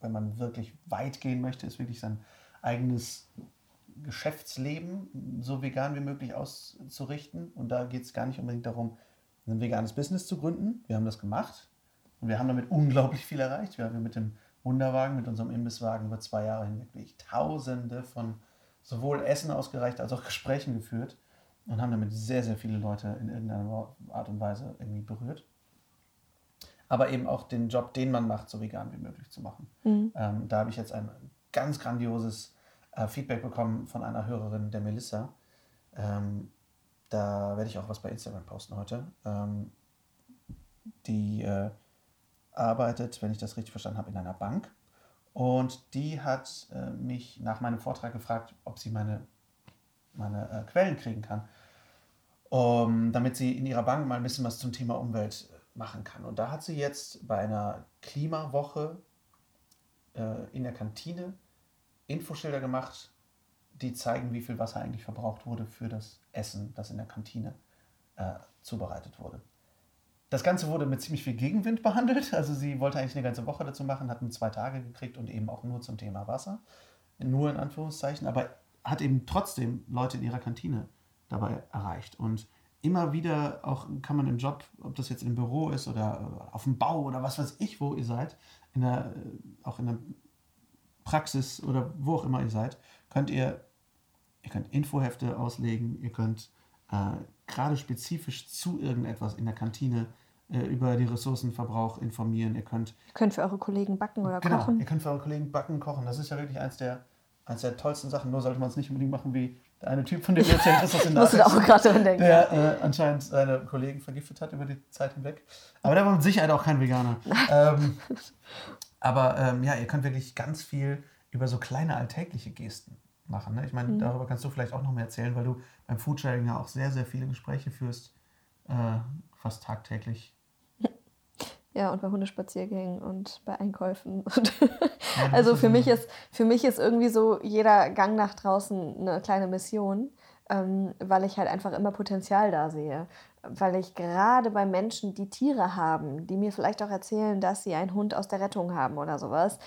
wenn man wirklich weit gehen möchte, ist wirklich sein eigenes Geschäftsleben so vegan wie möglich auszurichten. Und da geht es gar nicht unbedingt darum, ein veganes Business zu gründen. Wir haben das gemacht und wir haben damit unglaublich viel erreicht. Wir haben mit dem Wunderwagen, mit unserem Imbisswagen über zwei Jahre hinweg wirklich Tausende von sowohl Essen ausgereicht als auch Gesprächen geführt und haben damit sehr, sehr viele Leute in irgendeiner Art und Weise irgendwie berührt. Aber eben auch den Job, den man macht, so vegan wie möglich zu machen. Mhm. Ähm, da habe ich jetzt ein ganz grandioses äh, Feedback bekommen von einer Hörerin, der Melissa. Ähm, da werde ich auch was bei Instagram posten heute. Ähm, die äh, arbeitet, wenn ich das richtig verstanden habe, in einer Bank. Und die hat äh, mich nach meinem Vortrag gefragt, ob sie meine, meine äh, Quellen kriegen kann, um, damit sie in ihrer Bank mal ein bisschen was zum Thema Umwelt machen kann. Und da hat sie jetzt bei einer Klimawoche äh, in der Kantine Infoschilder gemacht, die zeigen, wie viel Wasser eigentlich verbraucht wurde für das Essen, das in der Kantine äh, zubereitet wurde. Das Ganze wurde mit ziemlich viel Gegenwind behandelt. Also sie wollte eigentlich eine ganze Woche dazu machen, hat nur zwei Tage gekriegt und eben auch nur zum Thema Wasser. Nur in Anführungszeichen, aber hat eben trotzdem Leute in ihrer Kantine dabei erreicht. Und immer wieder auch kann man im Job, ob das jetzt im Büro ist oder auf dem Bau oder was weiß ich, wo ihr seid, in der, auch in der Praxis oder wo auch immer ihr seid, könnt ihr, ihr könnt Infohefte auslegen, ihr könnt äh, gerade spezifisch zu irgendetwas in der Kantine äh, über die Ressourcenverbrauch informieren. Ihr könnt, ihr könnt für eure Kollegen backen oder genau, kochen. Ihr könnt für eure Kollegen backen, kochen. Das ist ja wirklich eins der, eins der tollsten Sachen. Nur sollte man es nicht unbedingt machen wie der eine Typ, von dem du erzählt hast, das in Musst du da auch gerade dran denken. Der äh, anscheinend seine Kollegen vergiftet hat über die Zeit hinweg. Aber der war mit Sicherheit auch kein Veganer. ähm, aber ähm, ja, ihr könnt wirklich ganz viel über so kleine alltägliche Gesten machen. Ne? Ich meine, mhm. darüber kannst du vielleicht auch noch mehr erzählen, weil du beim Foodsharing ja auch sehr, sehr viele Gespräche führst, äh, fast tagtäglich. Ja, und bei Hundespaziergängen und bei Einkäufen. ja, also für mich, ist, für mich ist irgendwie so jeder Gang nach draußen eine kleine Mission, ähm, weil ich halt einfach immer Potenzial da sehe. Weil ich gerade bei Menschen, die Tiere haben, die mir vielleicht auch erzählen, dass sie einen Hund aus der Rettung haben oder sowas,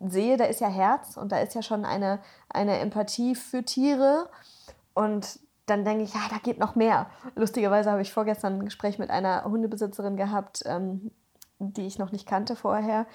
sehe, da ist ja Herz und da ist ja schon eine, eine Empathie für Tiere. Und dann denke ich, ja, da geht noch mehr. Lustigerweise habe ich vorgestern ein Gespräch mit einer Hundebesitzerin gehabt, ähm, die ich noch nicht kannte vorher.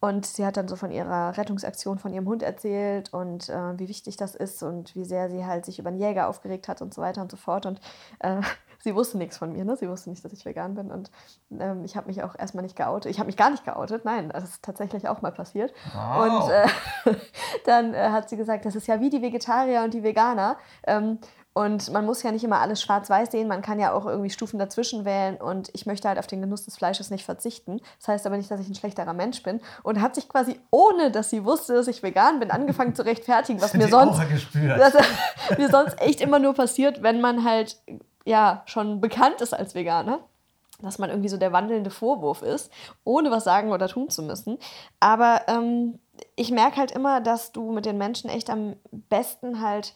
Und sie hat dann so von ihrer Rettungsaktion von ihrem Hund erzählt und äh, wie wichtig das ist und wie sehr sie halt sich über den Jäger aufgeregt hat und so weiter und so fort. Und äh, sie wusste nichts von mir, ne? Sie wusste nicht, dass ich vegan bin. Und ähm, ich habe mich auch erstmal nicht geoutet. Ich habe mich gar nicht geoutet, nein, das ist tatsächlich auch mal passiert. Wow. Und äh, dann äh, hat sie gesagt, das ist ja wie die Vegetarier und die Veganer. Ähm, und man muss ja nicht immer alles schwarz-weiß sehen, man kann ja auch irgendwie Stufen dazwischen wählen und ich möchte halt auf den Genuss des Fleisches nicht verzichten. Das heißt aber nicht, dass ich ein schlechterer Mensch bin. Und hat sich quasi, ohne dass sie wusste, dass ich vegan bin, angefangen zu rechtfertigen, was mir sonst, was, mir sonst echt immer nur passiert, wenn man halt ja schon bekannt ist als Veganer dass man irgendwie so der wandelnde Vorwurf ist, ohne was sagen oder tun zu müssen. Aber ähm, ich merke halt immer, dass du mit den Menschen echt am besten halt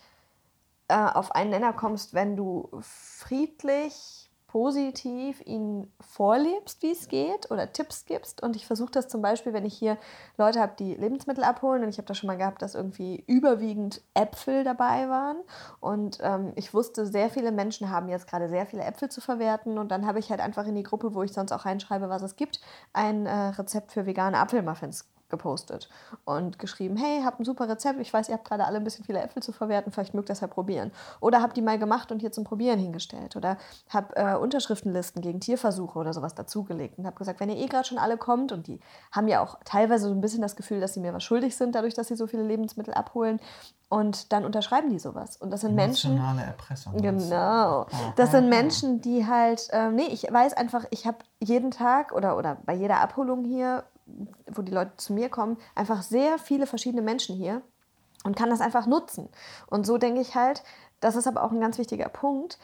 äh, auf einen Nenner kommst, wenn du friedlich, positiv ihnen vorlebst, wie es geht oder Tipps gibst. Und ich versuche das zum Beispiel, wenn ich hier Leute habe, die Lebensmittel abholen. Und ich habe das schon mal gehabt, dass irgendwie überwiegend Äpfel dabei waren. Und ähm, ich wusste, sehr viele Menschen haben jetzt gerade sehr viele Äpfel zu verwerten. Und dann habe ich halt einfach in die Gruppe, wo ich sonst auch reinschreibe, was es gibt, ein äh, Rezept für vegane Apfelmuffins gepostet und geschrieben, hey, habt ein super Rezept, ich weiß, ihr habt gerade alle ein bisschen viele Äpfel zu verwerten, vielleicht mögt ihr das ja probieren. Oder habt die mal gemacht und hier zum Probieren hingestellt. Oder hab äh, Unterschriftenlisten gegen Tierversuche oder sowas dazugelegt und habe gesagt, wenn ihr eh gerade schon alle kommt und die haben ja auch teilweise so ein bisschen das Gefühl, dass sie mir was schuldig sind, dadurch, dass sie so viele Lebensmittel abholen und dann unterschreiben die sowas. Und das sind Menschen. Erpressung. Genau. Das sind Menschen, die halt, ähm, nee, ich weiß einfach, ich habe jeden Tag oder, oder bei jeder Abholung hier wo die Leute zu mir kommen, einfach sehr viele verschiedene Menschen hier und kann das einfach nutzen. Und so denke ich halt, das ist aber auch ein ganz wichtiger Punkt,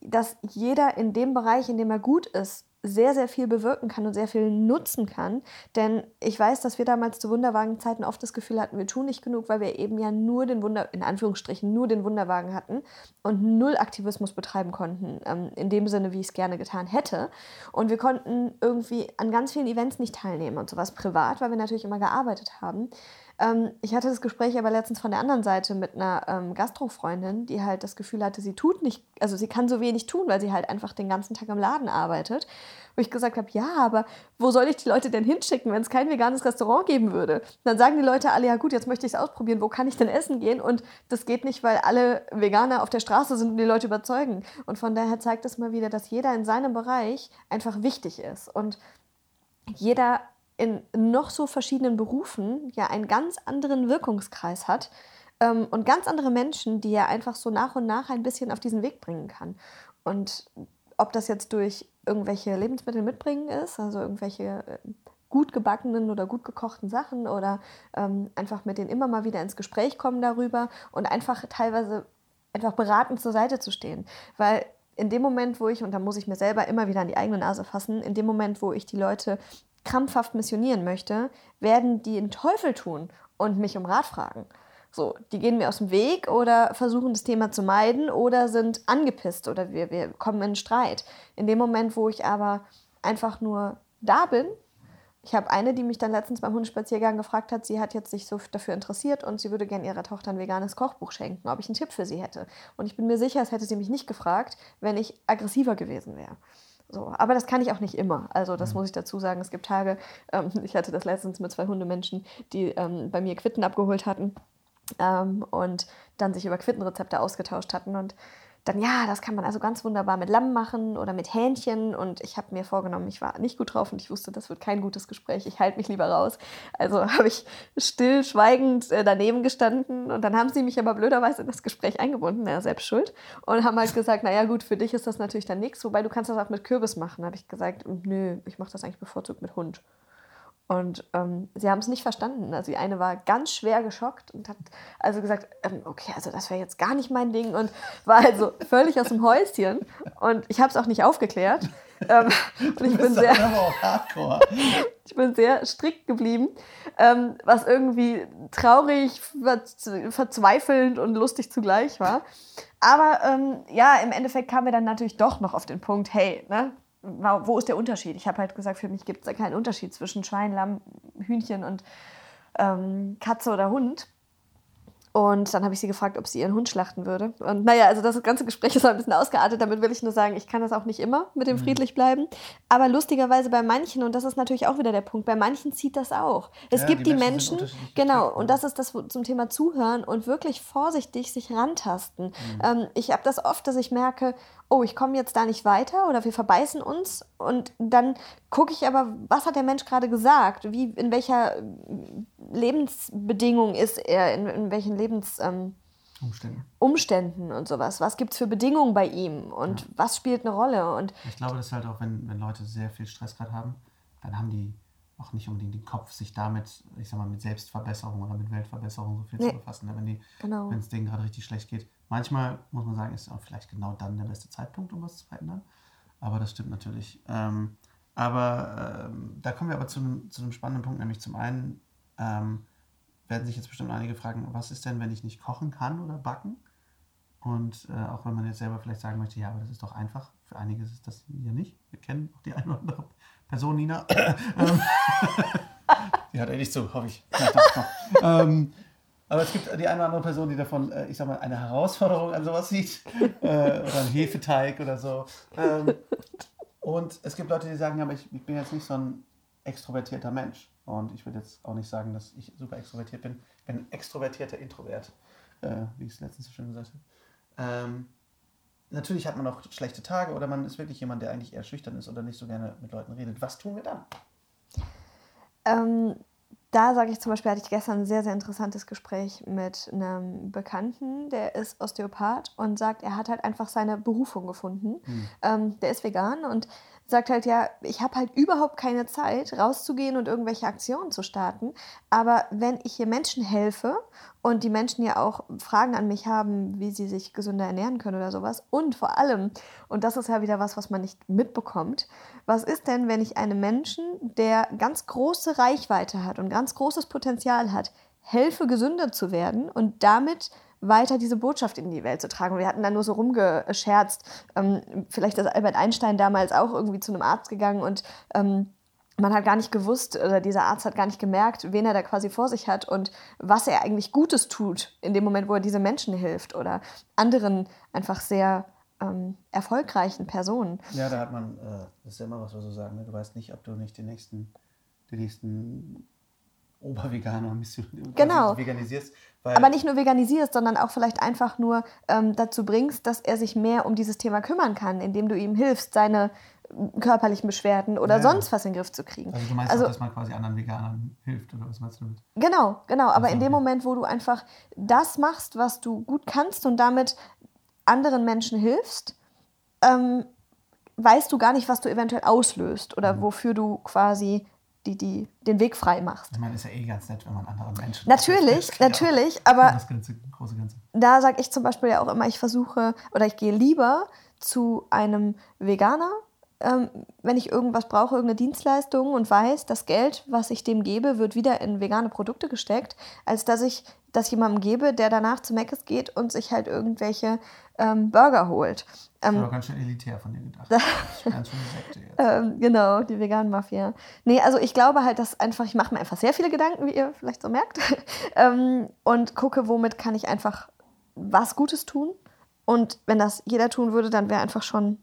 dass jeder in dem Bereich, in dem er gut ist, sehr, sehr viel bewirken kann und sehr viel nutzen kann. Denn ich weiß, dass wir damals zu Wunderwagenzeiten oft das Gefühl hatten, wir tun nicht genug, weil wir eben ja nur den Wunder, in Anführungsstrichen, nur den Wunderwagen hatten und null Aktivismus betreiben konnten, ähm, in dem Sinne, wie ich es gerne getan hätte. Und wir konnten irgendwie an ganz vielen Events nicht teilnehmen und sowas privat, weil wir natürlich immer gearbeitet haben. Ähm, ich hatte das Gespräch aber letztens von der anderen Seite mit einer ähm, Gastrofreundin, die halt das Gefühl hatte, sie tut nicht, also sie kann so wenig tun, weil sie halt einfach den ganzen Tag im Laden arbeitet. Wo ich gesagt habe, ja, aber wo soll ich die Leute denn hinschicken, wenn es kein veganes Restaurant geben würde? Dann sagen die Leute alle, ja gut, jetzt möchte ich es ausprobieren, wo kann ich denn essen gehen? Und das geht nicht, weil alle Veganer auf der Straße sind und die Leute überzeugen. Und von daher zeigt es mal wieder, dass jeder in seinem Bereich einfach wichtig ist. Und jeder in noch so verschiedenen Berufen ja einen ganz anderen Wirkungskreis hat ähm, und ganz andere Menschen, die er einfach so nach und nach ein bisschen auf diesen Weg bringen kann. Und ob das jetzt durch irgendwelche Lebensmittel mitbringen ist, also irgendwelche äh, gut gebackenen oder gut gekochten Sachen oder ähm, einfach mit denen immer mal wieder ins Gespräch kommen darüber und einfach teilweise einfach beratend zur Seite zu stehen. Weil in dem Moment, wo ich, und da muss ich mir selber immer wieder an die eigene Nase fassen, in dem Moment, wo ich die Leute krampfhaft missionieren möchte, werden die einen Teufel tun und mich um Rat fragen. So, die gehen mir aus dem Weg oder versuchen das Thema zu meiden oder sind angepisst oder wir, wir kommen in Streit. In dem Moment, wo ich aber einfach nur da bin, ich habe eine, die mich dann letztens beim Hundespaziergang gefragt hat, sie hat jetzt sich so dafür interessiert und sie würde gerne ihrer Tochter ein veganes Kochbuch schenken, ob ich einen Tipp für sie hätte. Und ich bin mir sicher, es hätte sie mich nicht gefragt, wenn ich aggressiver gewesen wäre. So, aber das kann ich auch nicht immer. Also das mhm. muss ich dazu sagen. Es gibt Tage, ähm, ich hatte das letztens mit zwei Hundemenschen, die ähm, bei mir Quitten abgeholt hatten ähm, und dann sich über Quittenrezepte ausgetauscht hatten. Und dann, ja, das kann man also ganz wunderbar mit Lamm machen oder mit Hähnchen. Und ich habe mir vorgenommen, ich war nicht gut drauf und ich wusste, das wird kein gutes Gespräch. Ich halte mich lieber raus. Also habe ich still, schweigend äh, daneben gestanden. Und dann haben sie mich aber blöderweise in das Gespräch eingebunden, ja, selbst schuld. Und haben halt gesagt, naja gut, für dich ist das natürlich dann nichts. Wobei du kannst das auch mit Kürbis machen. Da habe ich gesagt, nö, ich mache das eigentlich bevorzugt mit Hund. Und ähm, sie haben es nicht verstanden. Also die eine war ganz schwer geschockt und hat also gesagt, ähm, okay, also das wäre jetzt gar nicht mein Ding und war also völlig aus dem Häuschen. Und ich habe es auch nicht aufgeklärt. Ähm, und ich bin sehr, ich bin sehr strikt geblieben, ähm, was irgendwie traurig, verzweifelnd und lustig zugleich war. Aber ähm, ja, im Endeffekt kamen wir dann natürlich doch noch auf den Punkt, hey, ne, wo ist der Unterschied? Ich habe halt gesagt, für mich gibt es da keinen Unterschied zwischen Schwein, Lamm, Hühnchen und ähm, Katze oder Hund. Und dann habe ich sie gefragt, ob sie ihren Hund schlachten würde. Und naja, also das ganze Gespräch ist ein bisschen ausgeartet. Damit will ich nur sagen, ich kann das auch nicht immer mit dem mhm. friedlich bleiben. Aber lustigerweise bei manchen, und das ist natürlich auch wieder der Punkt, bei manchen zieht das auch. Es ja, gibt die Menschen, Menschen genau, und das ist das zum Thema Zuhören und wirklich vorsichtig sich rantasten. Mhm. Ähm, ich habe das oft, dass ich merke, oh, ich komme jetzt da nicht weiter oder wir verbeißen uns und dann gucke ich aber, was hat der Mensch gerade gesagt? Wie, in welcher Lebensbedingung ist er, in, in welchen Lebens... Ähm, Umständen. Umständen und sowas. Was gibt es für Bedingungen bei ihm und ja. was spielt eine Rolle? Und ich glaube, das ist halt auch, wenn, wenn Leute sehr viel Stress gerade haben, dann haben die auch nicht unbedingt den Kopf, sich damit, ich sag mal, mit Selbstverbesserung oder mit Weltverbesserung so viel nee. zu befassen. Wenn es genau. denen gerade richtig schlecht geht, Manchmal muss man sagen, ist auch vielleicht genau dann der beste Zeitpunkt, um was zu verändern. Aber das stimmt natürlich. Ähm, aber ähm, da kommen wir aber zu einem, zu einem spannenden Punkt, nämlich zum einen ähm, werden sich jetzt bestimmt einige fragen, was ist denn, wenn ich nicht kochen kann oder backen? Und äh, auch wenn man jetzt selber vielleicht sagen möchte, ja, aber das ist doch einfach. Für einige ist das ja nicht. Wir kennen auch die eine oder andere Person, Nina. Ähm, die hat nicht so, hoffe ich. ähm, aber es gibt die eine oder andere Person, die davon, äh, ich sag mal, eine Herausforderung an sowas sieht. äh, oder einen Hefeteig oder so. Ähm, und es gibt Leute, die sagen, ja, aber ich, ich, bin jetzt nicht so ein extrovertierter Mensch. Und ich würde jetzt auch nicht sagen, dass ich super extrovertiert bin. Ich bin ein extrovertierter Introvert, äh, wie ich es letztens so schön gesagt habe. Ähm, natürlich hat man auch schlechte Tage oder man ist wirklich jemand, der eigentlich eher schüchtern ist oder nicht so gerne mit Leuten redet. Was tun wir dann? Ähm, da sage ich zum Beispiel, hatte ich gestern ein sehr, sehr interessantes Gespräch mit einem Bekannten, der ist Osteopath und sagt, er hat halt einfach seine Berufung gefunden. Mhm. Ähm, der ist vegan und sagt halt, ja, ich habe halt überhaupt keine Zeit, rauszugehen und irgendwelche Aktionen zu starten. Aber wenn ich hier Menschen helfe und die Menschen ja auch Fragen an mich haben, wie sie sich gesünder ernähren können oder sowas. Und vor allem, und das ist ja wieder was, was man nicht mitbekommt, was ist denn, wenn ich einem Menschen, der ganz große Reichweite hat und ganz großes Potenzial hat, helfe, gesünder zu werden und damit weiter diese Botschaft in die Welt zu tragen. Wir hatten dann nur so rumgescherzt, ähm, vielleicht ist Albert Einstein damals auch irgendwie zu einem Arzt gegangen und ähm, man hat gar nicht gewusst, oder dieser Arzt hat gar nicht gemerkt, wen er da quasi vor sich hat und was er eigentlich Gutes tut in dem Moment, wo er diese Menschen hilft oder anderen einfach sehr ähm, erfolgreichen Personen. Ja, da hat man, äh, das ist ja immer was, was wir so sagen, ne? du weißt nicht, ob du nicht den nächsten, den nächsten Oberveganer genau. veganisierst. Aber nicht nur veganisierst, sondern auch vielleicht einfach nur ähm, dazu bringst, dass er sich mehr um dieses Thema kümmern kann, indem du ihm hilfst, seine körperlichen Beschwerden oder ja. sonst was in den Griff zu kriegen. Also du meinst also, auch, dass man quasi anderen Veganern hilft oder was meinst du damit? Genau, genau. Aber also, in dem Moment, wo du einfach das machst, was du gut kannst und damit anderen Menschen hilfst, ähm, weißt du gar nicht, was du eventuell auslöst oder mhm. wofür du quasi die, die, den Weg frei machst. Ich meine, ist ja eh ganz nett, wenn man anderen Menschen. Natürlich, hilft. natürlich, aber das Ganze, große Ganze. da sage ich zum Beispiel ja auch immer, ich versuche oder ich gehe lieber zu einem Veganer ähm, wenn ich irgendwas brauche, irgendeine Dienstleistung und weiß, das Geld, was ich dem gebe, wird wieder in vegane Produkte gesteckt, als dass ich das jemandem gebe, der danach zu Meckes geht und sich halt irgendwelche ähm, Burger holt. Ähm, war ganz schön elitär von dir gedacht. ganz schön Sekte jetzt. Ähm, genau, die veganen Mafia. Nee, also ich glaube halt, dass einfach, ich mache mir einfach sehr viele Gedanken, wie ihr vielleicht so merkt, ähm, und gucke, womit kann ich einfach was Gutes tun. Und wenn das jeder tun würde, dann wäre einfach schon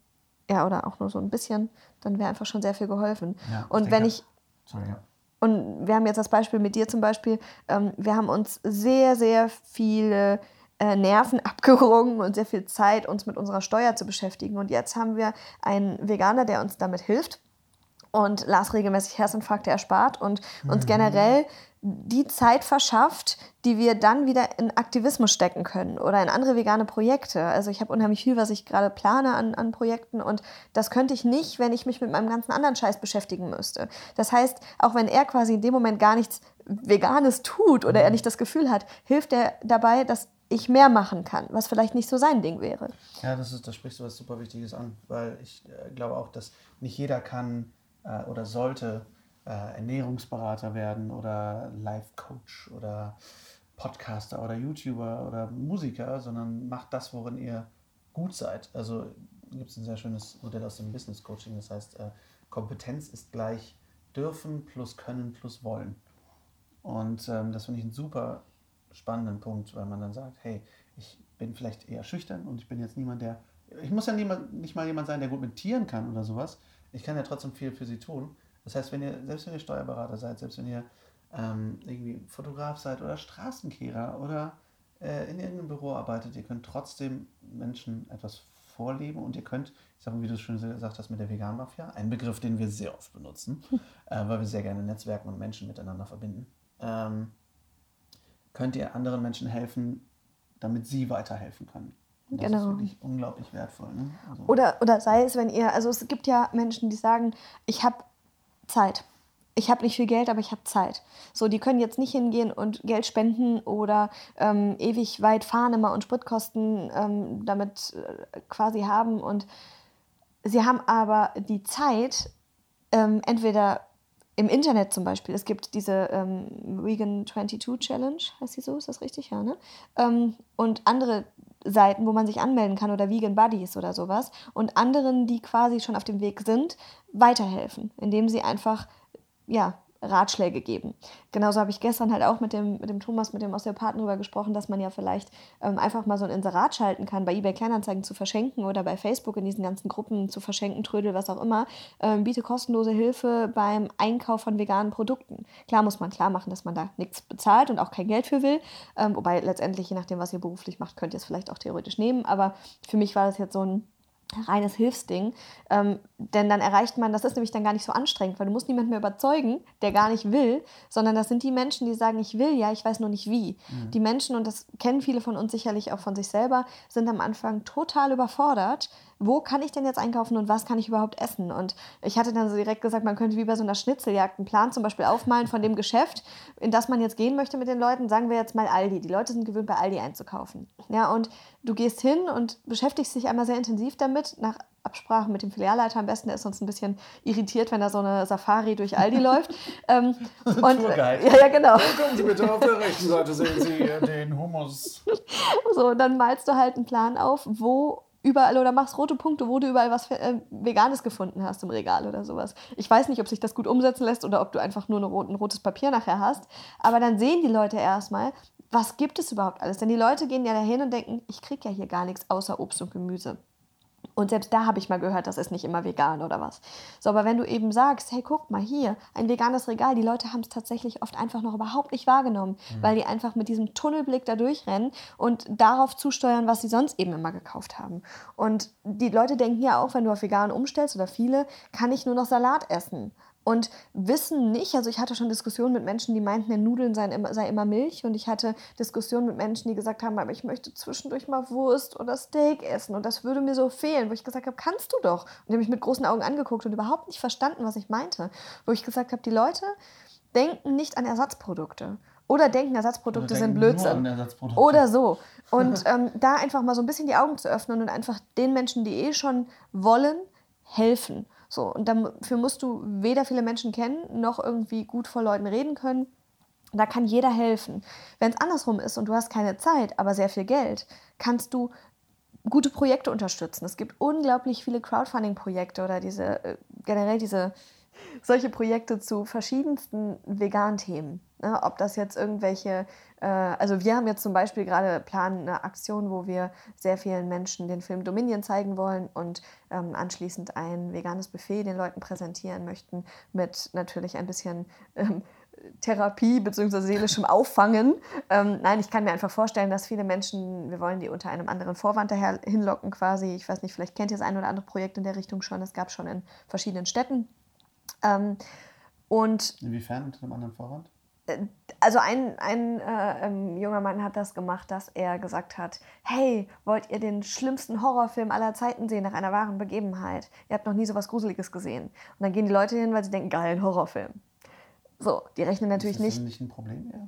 ja, oder auch nur so ein bisschen, dann wäre einfach schon sehr viel geholfen. Ja, und wenn ich. Sorry, ja. Und wir haben jetzt das Beispiel mit dir zum Beispiel, ähm, wir haben uns sehr, sehr viele äh, Nerven abgerungen und sehr viel Zeit, uns mit unserer Steuer zu beschäftigen. Und jetzt haben wir einen Veganer, der uns damit hilft und Lars regelmäßig Herzinfarkte erspart und uns mhm. generell die Zeit verschafft, die wir dann wieder in Aktivismus stecken können oder in andere vegane Projekte. Also ich habe unheimlich viel, was ich gerade plane an, an Projekten und das könnte ich nicht, wenn ich mich mit meinem ganzen anderen Scheiß beschäftigen müsste. Das heißt, auch wenn er quasi in dem Moment gar nichts Veganes tut oder er mhm. nicht das Gefühl hat, hilft er dabei, dass ich mehr machen kann, was vielleicht nicht so sein Ding wäre. Ja, das ist, da sprichst du was super Wichtiges an, weil ich äh, glaube auch, dass nicht jeder kann äh, oder sollte äh, Ernährungsberater werden oder Life-Coach oder Podcaster oder YouTuber oder Musiker, sondern macht das, worin ihr gut seid. Also gibt es ein sehr schönes Modell aus dem Business Coaching, das heißt, äh, Kompetenz ist gleich dürfen plus können plus wollen. Und ähm, das finde ich einen super spannenden Punkt, weil man dann sagt, hey, ich bin vielleicht eher schüchtern und ich bin jetzt niemand, der, ich muss ja niemand, nicht mal jemand sein, der gut mit Tieren kann oder sowas. Ich kann ja trotzdem viel für sie tun. Das heißt, wenn ihr, selbst wenn ihr Steuerberater seid, selbst wenn ihr ähm, irgendwie Fotograf seid oder Straßenkehrer oder äh, in irgendeinem Büro arbeitet, ihr könnt trotzdem Menschen etwas vorleben und ihr könnt, ich sage mal, wie du es schon gesagt hast mit der Vegan-Mafia, ein Begriff, den wir sehr oft benutzen, äh, weil wir sehr gerne Netzwerken und Menschen miteinander verbinden, ähm, könnt ihr anderen Menschen helfen, damit sie weiterhelfen können. Und das genau. ist wirklich unglaublich wertvoll. Ne? Also oder, oder sei es, wenn ihr, also es gibt ja Menschen, die sagen, ich habe Zeit. Ich habe nicht viel Geld, aber ich habe Zeit. So, die können jetzt nicht hingehen und Geld spenden oder ähm, ewig weit fahren immer und Spritkosten ähm, damit äh, quasi haben. Und sie haben aber die Zeit, ähm, entweder im Internet zum Beispiel, es gibt diese ähm, Vegan 22 Challenge, heißt sie so, ist das richtig? Ja, ne? Ähm, und andere Seiten, wo man sich anmelden kann oder Vegan Buddies oder sowas und anderen, die quasi schon auf dem Weg sind, weiterhelfen, indem sie einfach ja, Ratschläge geben. Genauso habe ich gestern halt auch mit dem, mit dem Thomas, mit dem Osteopathen darüber gesprochen, dass man ja vielleicht ähm, einfach mal so ein Inserat schalten kann, bei eBay Kleinanzeigen zu verschenken oder bei Facebook in diesen ganzen Gruppen zu verschenken, Trödel, was auch immer. Ähm, biete kostenlose Hilfe beim Einkauf von veganen Produkten. Klar muss man klar machen, dass man da nichts bezahlt und auch kein Geld für will. Ähm, wobei letztendlich, je nachdem, was ihr beruflich macht, könnt ihr es vielleicht auch theoretisch nehmen. Aber für mich war das jetzt so ein reines Hilfsding. Ähm, denn dann erreicht man, das ist nämlich dann gar nicht so anstrengend, weil du musst niemanden mehr überzeugen, der gar nicht will, sondern das sind die Menschen, die sagen, ich will ja, ich weiß nur nicht wie. Mhm. Die Menschen, und das kennen viele von uns sicherlich auch von sich selber, sind am Anfang total überfordert. Wo kann ich denn jetzt einkaufen und was kann ich überhaupt essen? Und ich hatte dann so direkt gesagt, man könnte wie bei so einer Schnitzeljagd einen Plan zum Beispiel aufmalen von dem Geschäft, in das man jetzt gehen möchte mit den Leuten. Sagen wir jetzt mal Aldi. Die Leute sind gewöhnt, bei Aldi einzukaufen. Ja, und du gehst hin und beschäftigst dich einmal sehr intensiv damit, nach Absprache mit dem Filialleiter am besten, der ist sonst ein bisschen irritiert, wenn da so eine Safari durch Aldi läuft. Ähm, und, Tourguide. Ja, ja, genau. Kommen Sie bitte auf der rechten Seite, sehen Sie den Hummus. So, dann malst du halt einen Plan auf, wo überall oder machst rote Punkte, wo du überall was äh, Veganes gefunden hast im Regal oder sowas. Ich weiß nicht, ob sich das gut umsetzen lässt oder ob du einfach nur ein rotes Papier nachher hast. Aber dann sehen die Leute erstmal, was gibt es überhaupt alles? Denn die Leute gehen ja dahin und denken, ich kriege ja hier gar nichts außer Obst und Gemüse. Und selbst da habe ich mal gehört, das ist nicht immer vegan oder was. So, aber wenn du eben sagst, hey, guck mal hier, ein veganes Regal, die Leute haben es tatsächlich oft einfach noch überhaupt nicht wahrgenommen, mhm. weil die einfach mit diesem Tunnelblick da durchrennen und darauf zusteuern, was sie sonst eben immer gekauft haben. Und die Leute denken ja auch, wenn du auf vegan umstellst oder viele, kann ich nur noch Salat essen und wissen nicht, also ich hatte schon Diskussionen mit Menschen, die meinten, in Nudeln sei immer, sei immer Milch und ich hatte Diskussionen mit Menschen, die gesagt haben, aber ich möchte zwischendurch mal Wurst oder Steak essen und das würde mir so fehlen, wo ich gesagt habe, kannst du doch. Und die haben mich mit großen Augen angeguckt und überhaupt nicht verstanden, was ich meinte. Wo ich gesagt habe, die Leute denken nicht an Ersatzprodukte oder denken, Ersatzprodukte oder denken sind Blödsinn. Ersatzprodukte. Oder so. Und ähm, da einfach mal so ein bisschen die Augen zu öffnen und einfach den Menschen, die eh schon wollen, helfen. So, und dafür musst du weder viele Menschen kennen, noch irgendwie gut vor Leuten reden können. Da kann jeder helfen. Wenn es andersrum ist und du hast keine Zeit, aber sehr viel Geld, kannst du gute Projekte unterstützen. Es gibt unglaublich viele Crowdfunding-Projekte oder diese äh, generell diese solche Projekte zu verschiedensten veganen Themen. Ne? Ob das jetzt irgendwelche, äh, also wir haben jetzt zum Beispiel gerade planen eine Aktion, wo wir sehr vielen Menschen den Film Dominion zeigen wollen und ähm, anschließend ein veganes Buffet den Leuten präsentieren möchten mit natürlich ein bisschen ähm, Therapie bzw. seelischem Auffangen. Ähm, nein, ich kann mir einfach vorstellen, dass viele Menschen, wir wollen die unter einem anderen Vorwand daher hinlocken quasi. Ich weiß nicht, vielleicht kennt ihr das ein oder andere Projekt in der Richtung schon. Es gab schon in verschiedenen Städten. Ähm, und Inwiefern unter einem anderen Vorwand? also ein, ein äh, ähm, junger Mann hat das gemacht, dass er gesagt hat, hey, wollt ihr den schlimmsten Horrorfilm aller Zeiten sehen nach einer wahren Begebenheit? Ihr habt noch nie so was Gruseliges gesehen. Und dann gehen die Leute hin, weil sie denken, geil, ein Horrorfilm. So, die rechnen natürlich ist das nicht. Ist nicht ein Problem, ja?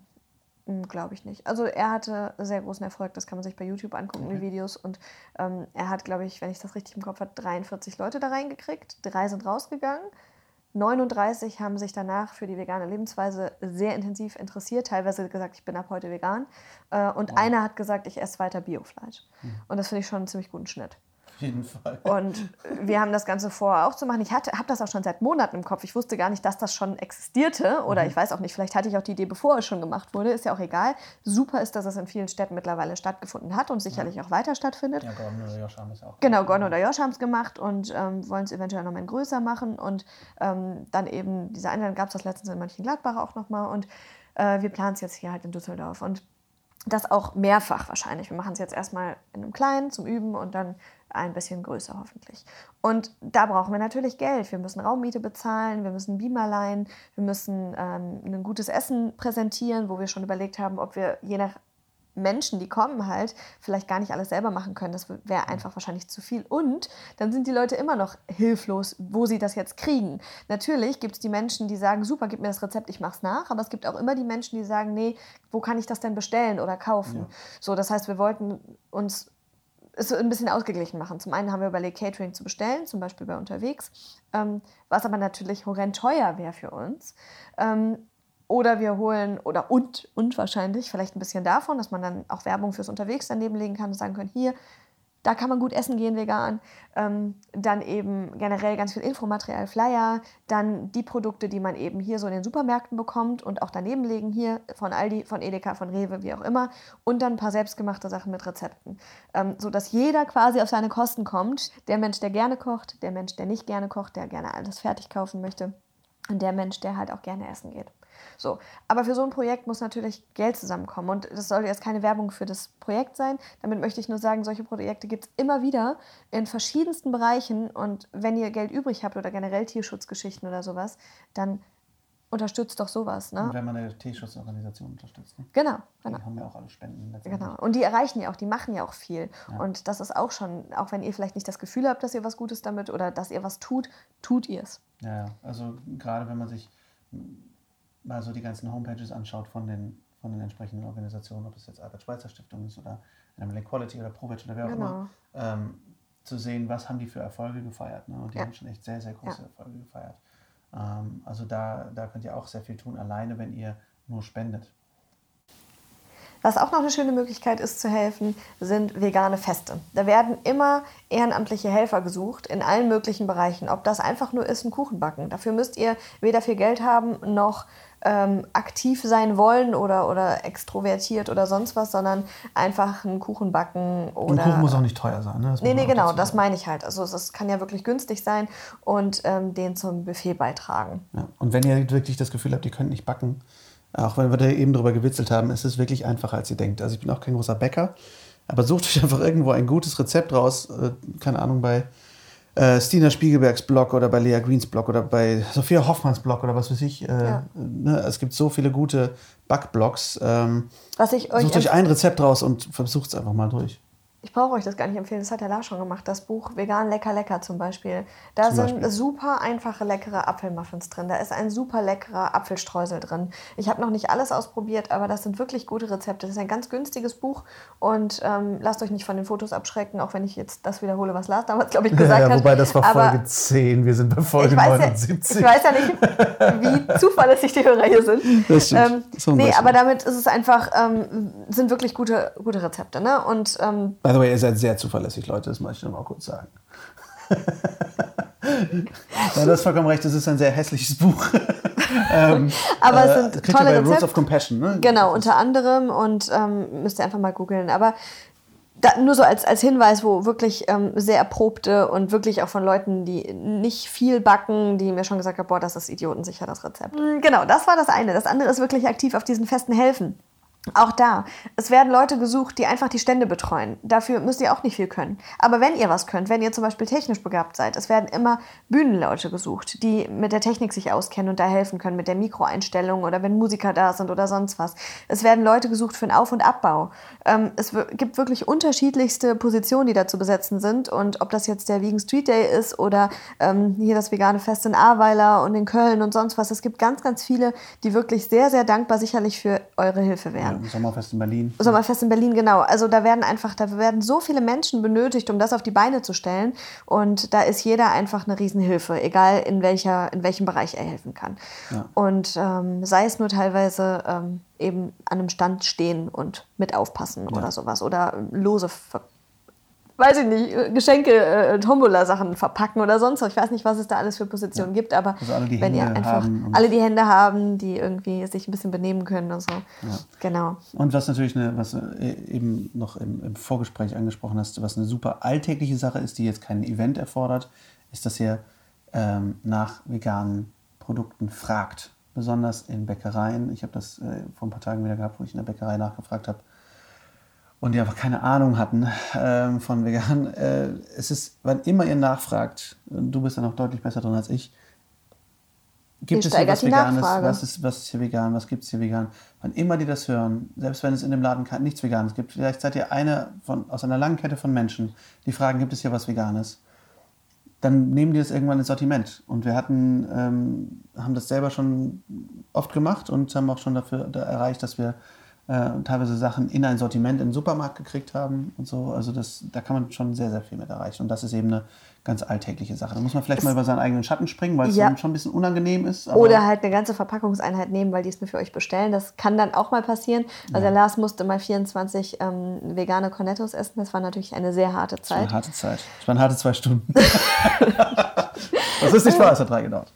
Hm, Glaube ich nicht. Also er hatte sehr großen Erfolg, das kann man sich bei YouTube angucken, okay. die Videos. Und ähm, er hat, glaube ich, wenn ich das richtig im Kopf habe, 43 Leute da reingekriegt. Drei sind rausgegangen. 39 haben sich danach für die vegane Lebensweise sehr intensiv interessiert, teilweise gesagt, ich bin ab heute vegan. Äh, und wow. einer hat gesagt, ich esse weiter Biofleisch. Mhm. Und das finde ich schon einen ziemlich guten Schnitt. Auf jeden Fall. Und wir haben das Ganze vor auch zu machen. Ich habe das auch schon seit Monaten im Kopf. Ich wusste gar nicht, dass das schon existierte. Oder mhm. ich weiß auch nicht, vielleicht hatte ich auch die Idee, bevor es schon gemacht wurde. Ist ja auch egal. Super ist, dass es in vielen Städten mittlerweile stattgefunden hat und sicherlich ja. auch weiter stattfindet. Ja, Gordon oder Josh haben es auch. Genau, Gordon oder Josh haben es gemacht und ähm, wollen es eventuell noch mal größer machen. Und ähm, dann eben, diese Einladung gab es das letztens in Mönchengladbach auch noch mal. Und äh, wir planen es jetzt hier halt in Düsseldorf. Und das auch mehrfach wahrscheinlich. Wir machen es jetzt erstmal in einem kleinen zum Üben und dann ein bisschen größer hoffentlich. Und da brauchen wir natürlich Geld. Wir müssen Raummiete bezahlen, wir müssen Beamer leihen, wir müssen ähm, ein gutes Essen präsentieren, wo wir schon überlegt haben, ob wir je nach Menschen, die kommen halt, vielleicht gar nicht alles selber machen können. Das wäre einfach wahrscheinlich zu viel. Und dann sind die Leute immer noch hilflos, wo sie das jetzt kriegen. Natürlich gibt es die Menschen, die sagen, super, gib mir das Rezept, ich mach's nach. Aber es gibt auch immer die Menschen, die sagen, nee, wo kann ich das denn bestellen oder kaufen? Ja. So, das heißt, wir wollten uns es ein bisschen ausgeglichen machen. Zum einen haben wir überlegt, Catering zu bestellen, zum Beispiel bei unterwegs, ähm, was aber natürlich horrend teuer wäre für uns. Ähm, oder wir holen, oder und, und wahrscheinlich, vielleicht ein bisschen davon, dass man dann auch Werbung fürs Unterwegs daneben legen kann und sagen können, hier, da kann man gut essen gehen vegan. Ähm, dann eben generell ganz viel Infomaterial, Flyer, dann die Produkte, die man eben hier so in den Supermärkten bekommt und auch daneben legen hier von Aldi, von Edeka, von Rewe, wie auch immer. Und dann ein paar selbstgemachte Sachen mit Rezepten. Ähm, sodass jeder quasi auf seine Kosten kommt. Der Mensch, der gerne kocht, der Mensch, der nicht gerne kocht, der gerne alles fertig kaufen möchte. Und der Mensch, der halt auch gerne essen geht. So. Aber für so ein Projekt muss natürlich Geld zusammenkommen. Und das soll jetzt keine Werbung für das Projekt sein. Damit möchte ich nur sagen, solche Projekte gibt es immer wieder in verschiedensten Bereichen. Und wenn ihr Geld übrig habt oder generell Tierschutzgeschichten oder sowas, dann unterstützt doch sowas. Ne? Und wenn man eine Tierschutzorganisation unterstützt. Ne? Genau, genau. Die haben ja auch alle Spenden. Genau. Und die erreichen ja auch, die machen ja auch viel. Ja. Und das ist auch schon, auch wenn ihr vielleicht nicht das Gefühl habt, dass ihr was Gutes damit oder dass ihr was tut, tut ihr es. Ja, also gerade wenn man sich mal so die ganzen Homepages anschaut von den, von den entsprechenden Organisationen, ob das jetzt Albert-Schweitzer Stiftung ist oder Animal Equality oder ProVeg oder wer auch genau. immer, ähm, zu sehen, was haben die für Erfolge gefeiert. Ne? Und die ja. haben schon echt sehr, sehr große ja. Erfolge gefeiert. Ähm, also da, da könnt ihr auch sehr viel tun, alleine wenn ihr nur spendet. Was auch noch eine schöne Möglichkeit ist zu helfen, sind vegane Feste. Da werden immer ehrenamtliche Helfer gesucht in allen möglichen Bereichen. Ob das einfach nur ist, ein Kuchen backen. Dafür müsst ihr weder viel Geld haben noch ähm, aktiv sein wollen oder, oder extrovertiert oder sonst was, sondern einfach einen Kuchen backen oder. Ein Kuchen muss auch nicht teuer sein, ne? Das nee, nee, genau, das meine ich halt. Also es kann ja wirklich günstig sein und ähm, den zum Buffet beitragen. Ja. Und wenn ihr wirklich das Gefühl habt, ihr könnt nicht backen, auch wenn wir da eben drüber gewitzelt haben, ist es wirklich einfacher, als ihr denkt. Also ich bin auch kein großer Bäcker, aber sucht euch einfach irgendwo ein gutes Rezept raus, äh, keine Ahnung, bei äh, Stina Spiegelbergs Blog oder bei Lea Greens Blog oder bei Sophia Hoffmanns Blog oder was weiß ich. Äh, ja. ne, es gibt so viele gute Backblogs. Ähm, was ich euch sucht euch ein Rezept raus und versucht es einfach mal durch ich brauche euch das gar nicht empfehlen, das hat der Lars schon gemacht, das Buch Vegan Lecker Lecker zum Beispiel. Da zum sind Beispiel. super einfache, leckere Apfelmuffins drin. Da ist ein super leckerer Apfelstreusel drin. Ich habe noch nicht alles ausprobiert, aber das sind wirklich gute Rezepte. Das ist ein ganz günstiges Buch und ähm, lasst euch nicht von den Fotos abschrecken, auch wenn ich jetzt das wiederhole, was Lars damals, glaube ich, gesagt ja, ja, wobei das war Folge aber 10, wir sind bei Folge ich 79. Ja, ich weiß ja nicht, wie zuverlässig die Hörer hier sind. Das stimmt. Ähm, nee, aber damit ist es einfach, ähm, sind wirklich gute, gute Rezepte. Ne? Und, ähm, the way, ihr seid sehr zuverlässig, Leute, das möchte ich noch mal kurz sagen. ja, du hast vollkommen recht, das ist ein sehr hässliches Buch. ähm, Aber es sind äh, tolle Rezepte. Rules of Compassion, ne? Genau, unter anderem und ähm, müsst ihr einfach mal googeln. Aber da, nur so als, als Hinweis, wo wirklich ähm, sehr erprobte und wirklich auch von Leuten, die nicht viel backen, die mir schon gesagt haben, boah, das ist idiotensicher, das Rezept. Mhm, genau, das war das eine. Das andere ist wirklich aktiv auf diesen Festen helfen. Auch da, es werden Leute gesucht, die einfach die Stände betreuen. Dafür müsst ihr auch nicht viel können. Aber wenn ihr was könnt, wenn ihr zum Beispiel technisch begabt seid, es werden immer Bühnenleute gesucht, die mit der Technik sich auskennen und da helfen können, mit der Mikroeinstellung oder wenn Musiker da sind oder sonst was. Es werden Leute gesucht für den Auf- und Abbau. Ähm, es gibt wirklich unterschiedlichste Positionen, die da zu besetzen sind. Und ob das jetzt der Vegan Street Day ist oder ähm, hier das vegane Fest in Ahrweiler und in Köln und sonst was, es gibt ganz, ganz viele, die wirklich sehr, sehr dankbar sicherlich für eure Hilfe wären. Sommerfest in Berlin. Sommerfest in Berlin, genau. Also da werden einfach, da werden so viele Menschen benötigt, um das auf die Beine zu stellen. Und da ist jeder einfach eine Riesenhilfe, egal in, welcher, in welchem Bereich er helfen kann. Ja. Und ähm, sei es nur teilweise ähm, eben an einem Stand stehen und mit aufpassen ja. oder sowas. Oder lose weiß ich nicht, Geschenke, äh, Tombola-Sachen verpacken oder sonst was. Ich weiß nicht, was es da alles für Positionen ja. gibt, aber also alle, wenn Hände ihr einfach alle die Hände haben, die irgendwie sich ein bisschen benehmen können und so. Ja. Genau. Und was natürlich eine, was äh, eben noch im, im, Vorgespräch angesprochen hast, was eine super alltägliche Sache ist, die jetzt kein Event erfordert, ist, dass ihr ähm, nach veganen Produkten fragt. Besonders in Bäckereien. Ich habe das äh, vor ein paar Tagen wieder gehabt, wo ich in der Bäckerei nachgefragt habe und die einfach keine Ahnung hatten ähm, von vegan. Äh, es ist, wann immer ihr nachfragt, du bist ja noch deutlich besser drin als ich, gibt es hier was Veganes? Was ist, was ist hier vegan? Was gibt es hier vegan? Wann immer die das hören, selbst wenn es in dem Laden nichts Veganes gibt, vielleicht seid ihr eine von, aus einer langen Kette von Menschen, die fragen, gibt es hier was Veganes? Dann nehmen die das irgendwann ins Sortiment. Und wir hatten, ähm, haben das selber schon oft gemacht und haben auch schon dafür da erreicht, dass wir äh, teilweise Sachen in ein Sortiment im Supermarkt gekriegt haben und so. Also das, da kann man schon sehr, sehr viel mit erreichen. Und das ist eben eine ganz alltägliche Sache. Da muss man vielleicht mal über seinen eigenen Schatten springen, weil es ja. schon ein bisschen unangenehm ist. Oder halt eine ganze Verpackungseinheit nehmen, weil die es nur für euch bestellen. Das kann dann auch mal passieren. Also ja. Lars musste mal 24 ähm, vegane Cornettos essen. Das war natürlich eine sehr harte Zeit. Das war eine harte Zeit. Das waren harte zwei Stunden. das ist nicht wahr, es hat drei gedauert.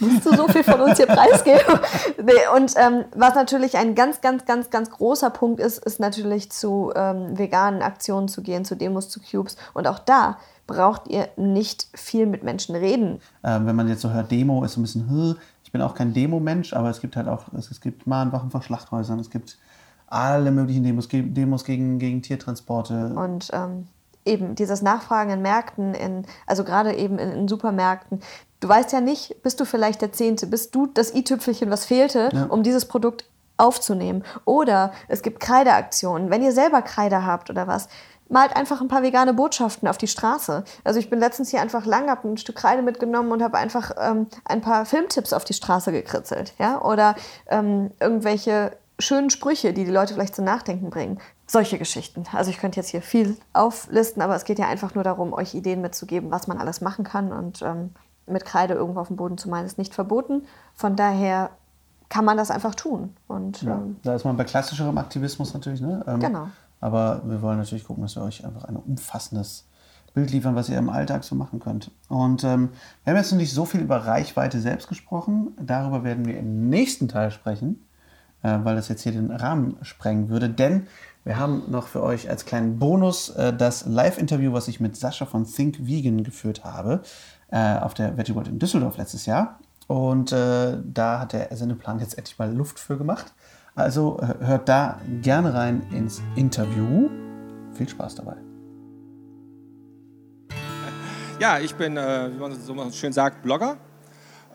Musst du so viel von uns hier preisgeben? nee, und ähm, was natürlich ein ganz, ganz, ganz, ganz großer Punkt ist, ist natürlich zu ähm, veganen Aktionen zu gehen, zu Demos, zu Cubes. Und auch da braucht ihr nicht viel mit Menschen reden. Ähm, wenn man jetzt so hört, Demo ist so ein bisschen, ich bin auch kein Demo-Mensch, aber es gibt halt auch, es, es gibt Mahnwachen vor Schlachthäusern, es gibt alle möglichen Demos, Demos gegen, gegen Tiertransporte. Und ähm, eben dieses Nachfragen in Märkten, in, also gerade eben in, in, Supermärkten. Du weißt ja nicht, bist du vielleicht der Zehnte, bist du das i-Tüpfelchen, was fehlte, ja. um dieses Produkt aufzunehmen. Oder es gibt Kreideaktionen. Wenn ihr selber Kreide habt oder was, malt einfach ein paar vegane Botschaften auf die Straße. Also ich bin letztens hier einfach lang, habe ein Stück Kreide mitgenommen und habe einfach ähm, ein paar Filmtipps auf die Straße gekritzelt. Ja? Oder ähm, irgendwelche schönen Sprüche, die die Leute vielleicht zum Nachdenken bringen. Solche Geschichten. Also ich könnte jetzt hier viel auflisten, aber es geht ja einfach nur darum, euch Ideen mitzugeben, was man alles machen kann. Und ähm, mit Kreide irgendwo auf dem Boden zu malen, ist nicht verboten. Von daher kann man das einfach tun. Und, Ja, ähm, da ist man bei klassischerem Aktivismus natürlich. Ne? Ähm, Genau. Aber wir wollen natürlich gucken, dass wir euch einfach ein umfassendes Bild liefern, was ihr im Alltag so machen könnt. Und ähm, wir haben jetzt noch nicht so viel über Reichweite selbst gesprochen. Darüber werden wir im nächsten Teil sprechen, weil das jetzt hier den Rahmen sprengen würde. Denn wir haben noch für euch als kleinen Bonus äh, das Live-Interview, was ich mit Sascha von Think Vegan geführt habe, äh, auf der Veggie World in Düsseldorf letztes Jahr. Und äh, da hat der Sendeplan jetzt endlich mal Luft für gemacht. Also äh, hört da gerne rein ins Interview. Viel Spaß dabei. Ja, ich bin, äh, wie man so schön sagt, Blogger.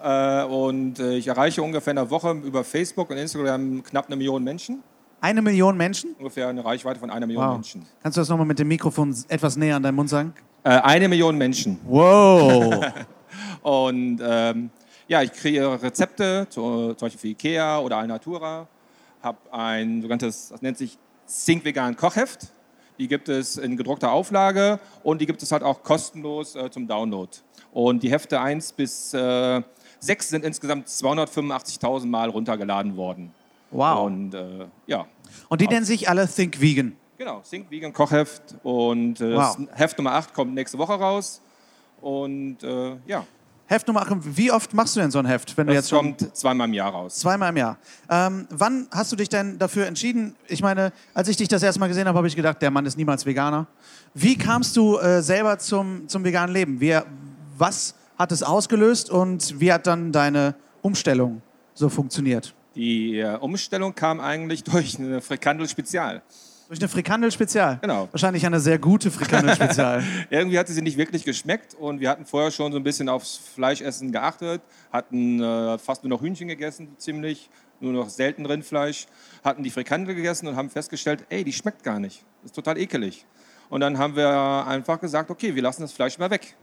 Äh, und äh, ich erreiche ungefähr in der Woche über Facebook und Instagram knapp eine Million Menschen. Eine Million Menschen? Ungefähr eine Reichweite von einer Million Wow. Menschen. Kannst du das nochmal mit dem Mikrofon etwas näher an deinen Mund sagen? Äh, eine Million Menschen. Wow. Und ähm, ja, ich kreiere Rezepte, zu- zum Beispiel für Ikea oder Alnatura. Habe ein sogenanntes, das nennt sich Think Vegan Kochheft. Die gibt es in gedruckter Auflage und die gibt es halt auch kostenlos äh, zum Download. Und die Hefte 1 bis äh, 6 sind insgesamt 285.000 Mal runtergeladen worden. Wow. Und äh, ja, Und die nennen sich alle Think Vegan. genau, Think Vegan Kochheft. Und äh, Wow. Heft Nummer 8 kommt nächste Woche raus. Und äh, ja, Heft Nummer 8. Wie oft machst du denn so ein Heft, wenn du das jetzt schon kommt zweimal im Jahr raus. zweimal im Jahr? Ähm, wann hast du dich denn dafür entschieden? Ich meine, als ich dich das erste Mal gesehen habe, habe ich gedacht, der Mann ist niemals Veganer. Wie kamst du äh, selber zum, zum veganen Leben? Wie, was hat es ausgelöst und wie hat dann deine Umstellung so funktioniert? Die äh, Umstellung kam eigentlich durch eine Frikandel Spezial. Durch eine Frikandel-Spezial? Genau. Wahrscheinlich eine sehr gute Frikandel-Spezial. Irgendwie hatte sie nicht wirklich geschmeckt und wir hatten vorher schon so ein bisschen aufs Fleischessen geachtet, hatten äh, fast nur noch Hühnchen gegessen, ziemlich, nur noch selten Rindfleisch, hatten die Frikandel gegessen und haben festgestellt, ey, die schmeckt gar nicht, ist total ekelig. Und dann haben wir einfach gesagt, okay, wir lassen das Fleisch mal weg.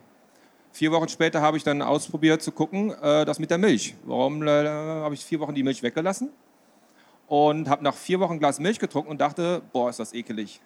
Vier Wochen später habe ich dann ausprobiert zu gucken, äh, das mit der Milch. Warum äh, habe ich vier Wochen die Milch weggelassen? Und habe nach vier Wochen ein Glas Milch getrunken und dachte, boah, ist das ekelig.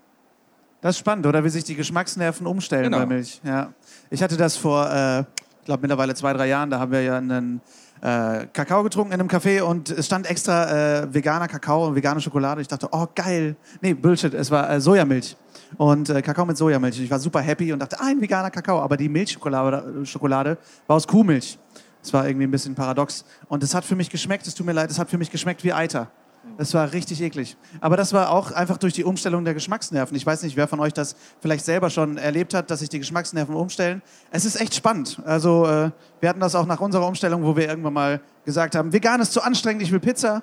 Das ist spannend, oder? Wie sich die Geschmacksnerven umstellen Genau. bei Milch. Ja. Ich hatte das vor, äh, glaube mittlerweile zwei, drei Jahren, da haben wir ja einen äh, Kakao getrunken in einem Café und es stand extra äh, veganer Kakao und vegane Schokolade. Ich dachte, oh geil. Nee, Bullshit, es war äh, Sojamilch. Und äh, Kakao mit Sojamilch. Ich war super happy und dachte, ah, ein veganer Kakao. Aber die Milchschokolade Schokolade war aus Kuhmilch. Das war irgendwie ein bisschen paradox. Und es hat für mich geschmeckt, es tut mir leid, es hat für mich geschmeckt wie Eiter. Das war richtig eklig. Aber das war auch einfach durch die Umstellung der Geschmacksnerven. Ich weiß nicht, wer von euch das vielleicht selber schon erlebt hat, dass sich die Geschmacksnerven umstellen. Es ist echt spannend. Also äh, wir hatten das auch nach unserer Umstellung, wo wir irgendwann mal gesagt haben, vegan ist zu anstrengend, ich will Pizza.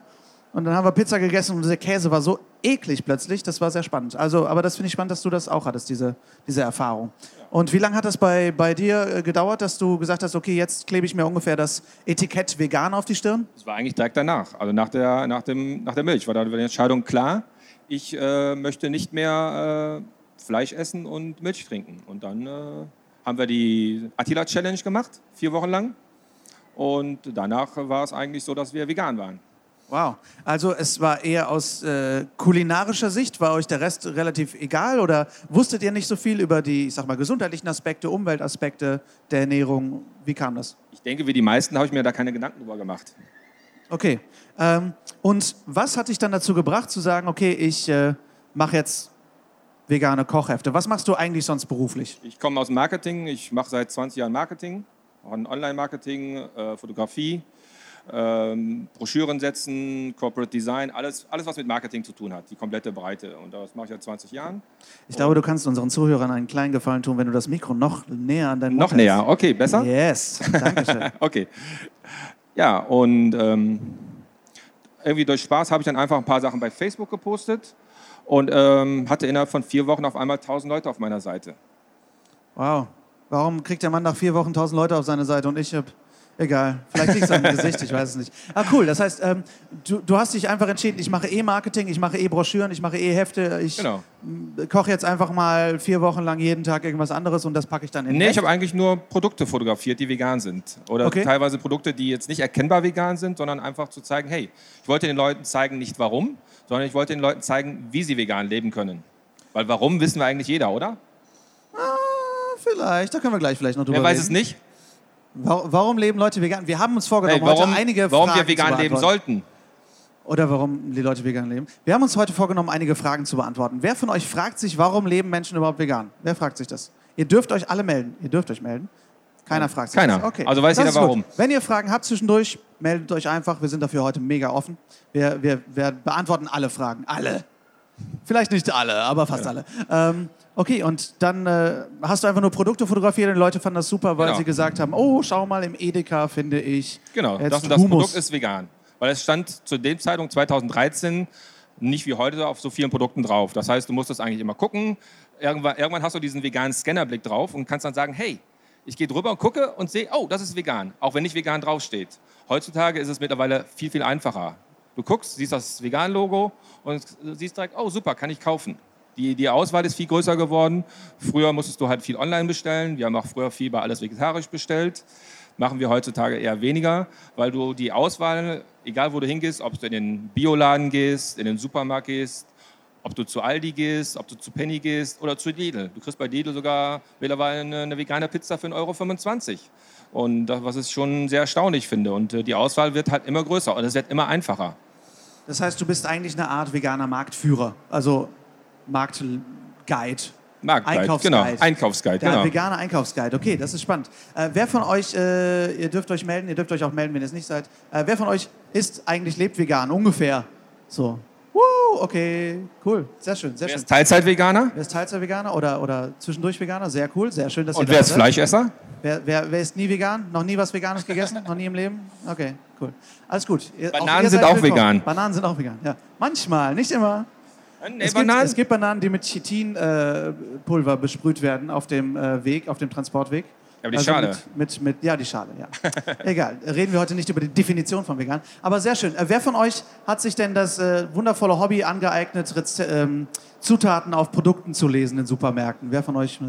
Und dann haben wir Pizza gegessen und der Käse war so eklig plötzlich. Das war sehr spannend. Also, aber das finde ich spannend, dass du das auch hattest, diese, diese Erfahrung. Und wie lange hat das bei, bei dir äh, gedauert, dass du gesagt hast, okay, jetzt klebe ich mir ungefähr das Etikett vegan auf die Stirn? Das war eigentlich direkt danach, also nach der, nach dem, nach der Milch war da die Entscheidung klar. Ich äh, möchte nicht mehr äh, Fleisch essen und Milch trinken. Und dann äh, haben wir die Attila Challenge gemacht, vier Wochen lang. Und danach war es eigentlich so, dass wir vegan waren. Wow. Also es war eher aus äh, kulinarischer Sicht, war euch der Rest relativ egal oder wusstet ihr nicht so viel über die, ich sag mal, gesundheitlichen Aspekte, Umweltaspekte der Ernährung? Wie kam das? Ich denke, wie die meisten habe ich mir da keine Gedanken drüber gemacht. Okay. Ähm, und was hat dich dann dazu gebracht zu sagen, okay, ich äh, mache jetzt vegane Kochhefte? Was machst du eigentlich sonst beruflich? Ich komme aus Marketing, ich mache seit 20 Jahren Marketing, Online-Marketing, äh, Fotografie, ähm, Broschüren setzen, Corporate Design, alles, alles, was mit Marketing zu tun hat, die komplette Breite. Und das mache ich seit 20 Jahren. Ich glaube, du kannst unseren Zuhörern einen kleinen Gefallen tun, wenn du das Mikro noch näher an deinen Mund Noch näher, okay, besser? Yes, Dankeschön. Okay. Ja, und ähm, irgendwie durch Spaß habe ich dann einfach ein paar Sachen bei Facebook gepostet und ähm, hatte innerhalb von vier Wochen auf einmal 1000 Leute auf meiner Seite. Wow. Warum kriegt der Mann nach vier Wochen tausend Leute auf seine Seite und ich hab. Egal, vielleicht liegt es am Gesicht, ich weiß es nicht. Ah, cool, das heißt, ähm, du, du hast dich einfach entschieden, ich mache E-Marketing, ich mache E-Broschüren, ich mache E-Hefte, ich Genau. koche jetzt einfach mal vier Wochen lang jeden Tag irgendwas anderes und das packe ich dann in Nee, Heft. ich habe eigentlich nur Produkte fotografiert, die vegan sind. Oder Okay. teilweise Produkte, die jetzt nicht erkennbar vegan sind, sondern einfach zu zeigen, hey, ich wollte den Leuten zeigen, nicht warum, sondern ich wollte den Leuten zeigen, wie sie vegan leben können. Weil warum wissen wir eigentlich jeder, oder? Ah, vielleicht, da können wir gleich vielleicht noch drüber Wer weiß reden. es nicht? Wa- Warum leben Leute vegan? Wir haben uns vorgenommen, Hey, warum heute einige warum Fragen wir vegan leben sollten. Oder warum die Leute vegan leben. Wir haben uns heute vorgenommen, einige Fragen zu beantworten. Wer von euch fragt sich, warum leben Menschen überhaupt vegan? Wer fragt sich das? Ihr dürft euch alle melden. Ihr dürft euch melden. Keiner fragt sich Keiner. das. Okay. Also weiß Das jeder warum. Wenn ihr Fragen habt zwischendurch, meldet euch einfach. Wir sind dafür heute mega offen. Wir, wir, wir beantworten alle Fragen. Alle. Vielleicht nicht alle, aber fast alle. Ähm, okay, und dann äh, hast du einfach nur Produkte fotografiert und Leute fanden das super, weil Genau. sie gesagt haben, oh, schau mal, im Edeka finde ich Genau, jetzt das, das Hummus. Produkt ist vegan. Weil es stand zu dem Zeitpunkt 2013 nicht wie heute auf so vielen Produkten drauf. Das heißt, du musst das eigentlich immer gucken. Irgendwann, irgendwann hast du diesen veganen Scannerblick drauf und kannst dann sagen, hey, ich gehe drüber und gucke und sehe, oh, das ist vegan, auch wenn nicht vegan draufsteht. Heutzutage ist es mittlerweile viel, viel einfacher. Du guckst, siehst das Vegan-Logo und siehst direkt, oh, super, kann ich kaufen. Die, die Auswahl ist viel größer geworden. Früher musstest du halt viel online bestellen. Wir haben auch früher viel bei alles vegetarisch bestellt. Machen wir heutzutage eher weniger, weil du die Auswahl, egal wo du hingehst, ob du in den Bioladen gehst, in den Supermarkt gehst, ob du zu Aldi gehst, ob du zu Penny gehst oder zu Lidl. Du kriegst bei Lidl sogar mittlerweile eine, eine vegane Pizza für 1,25 Euro. Und das, was ich schon sehr erstaunlich finde. Und äh, die Auswahl wird halt immer größer und es wird immer einfacher. Das heißt, du bist eigentlich eine Art veganer Marktführer, also Marktguide. Marktguide, Einkaufsguide. genau. Einkaufsguide, Der genau. vegane Einkaufsguide. Okay, das ist spannend. Äh, wer von euch, äh, ihr dürft euch melden, ihr dürft euch auch melden, wenn ihr es nicht seid. Äh, wer von euch ist eigentlich lebt vegan? Ungefähr. So. Woo, okay, cool. Sehr schön, sehr Wer schön. ist Teilzeit-Veganer? Wer ist Teilzeit-Veganer oder, oder zwischendurch Veganer? Sehr cool, sehr schön, dass ihr Und da wer ist seid. Fleischesser? Wer, wer, wer ist nie vegan? Noch nie was Veganes gegessen? Noch nie im Leben? Okay, cool. Alles gut. Ihr- Bananen ihr sind auch willkommen. vegan. Bananen sind auch vegan, ja. Manchmal, nicht immer. Nee, Es gibt, Bananen? es gibt Bananen, die mit Chitinpulver äh, besprüht werden auf dem äh, Weg, auf dem Transportweg. Aber die Schale. Mit, mit, mit, ja, die Schale, ja. Egal, reden wir heute nicht über die Definition von vegan. Aber sehr schön. Äh, wer von euch hat sich denn das äh, wundervolle Hobby angeeignet, Reze ähm, Zutaten auf Produkten zu lesen in Supermärkten? Wer von euch?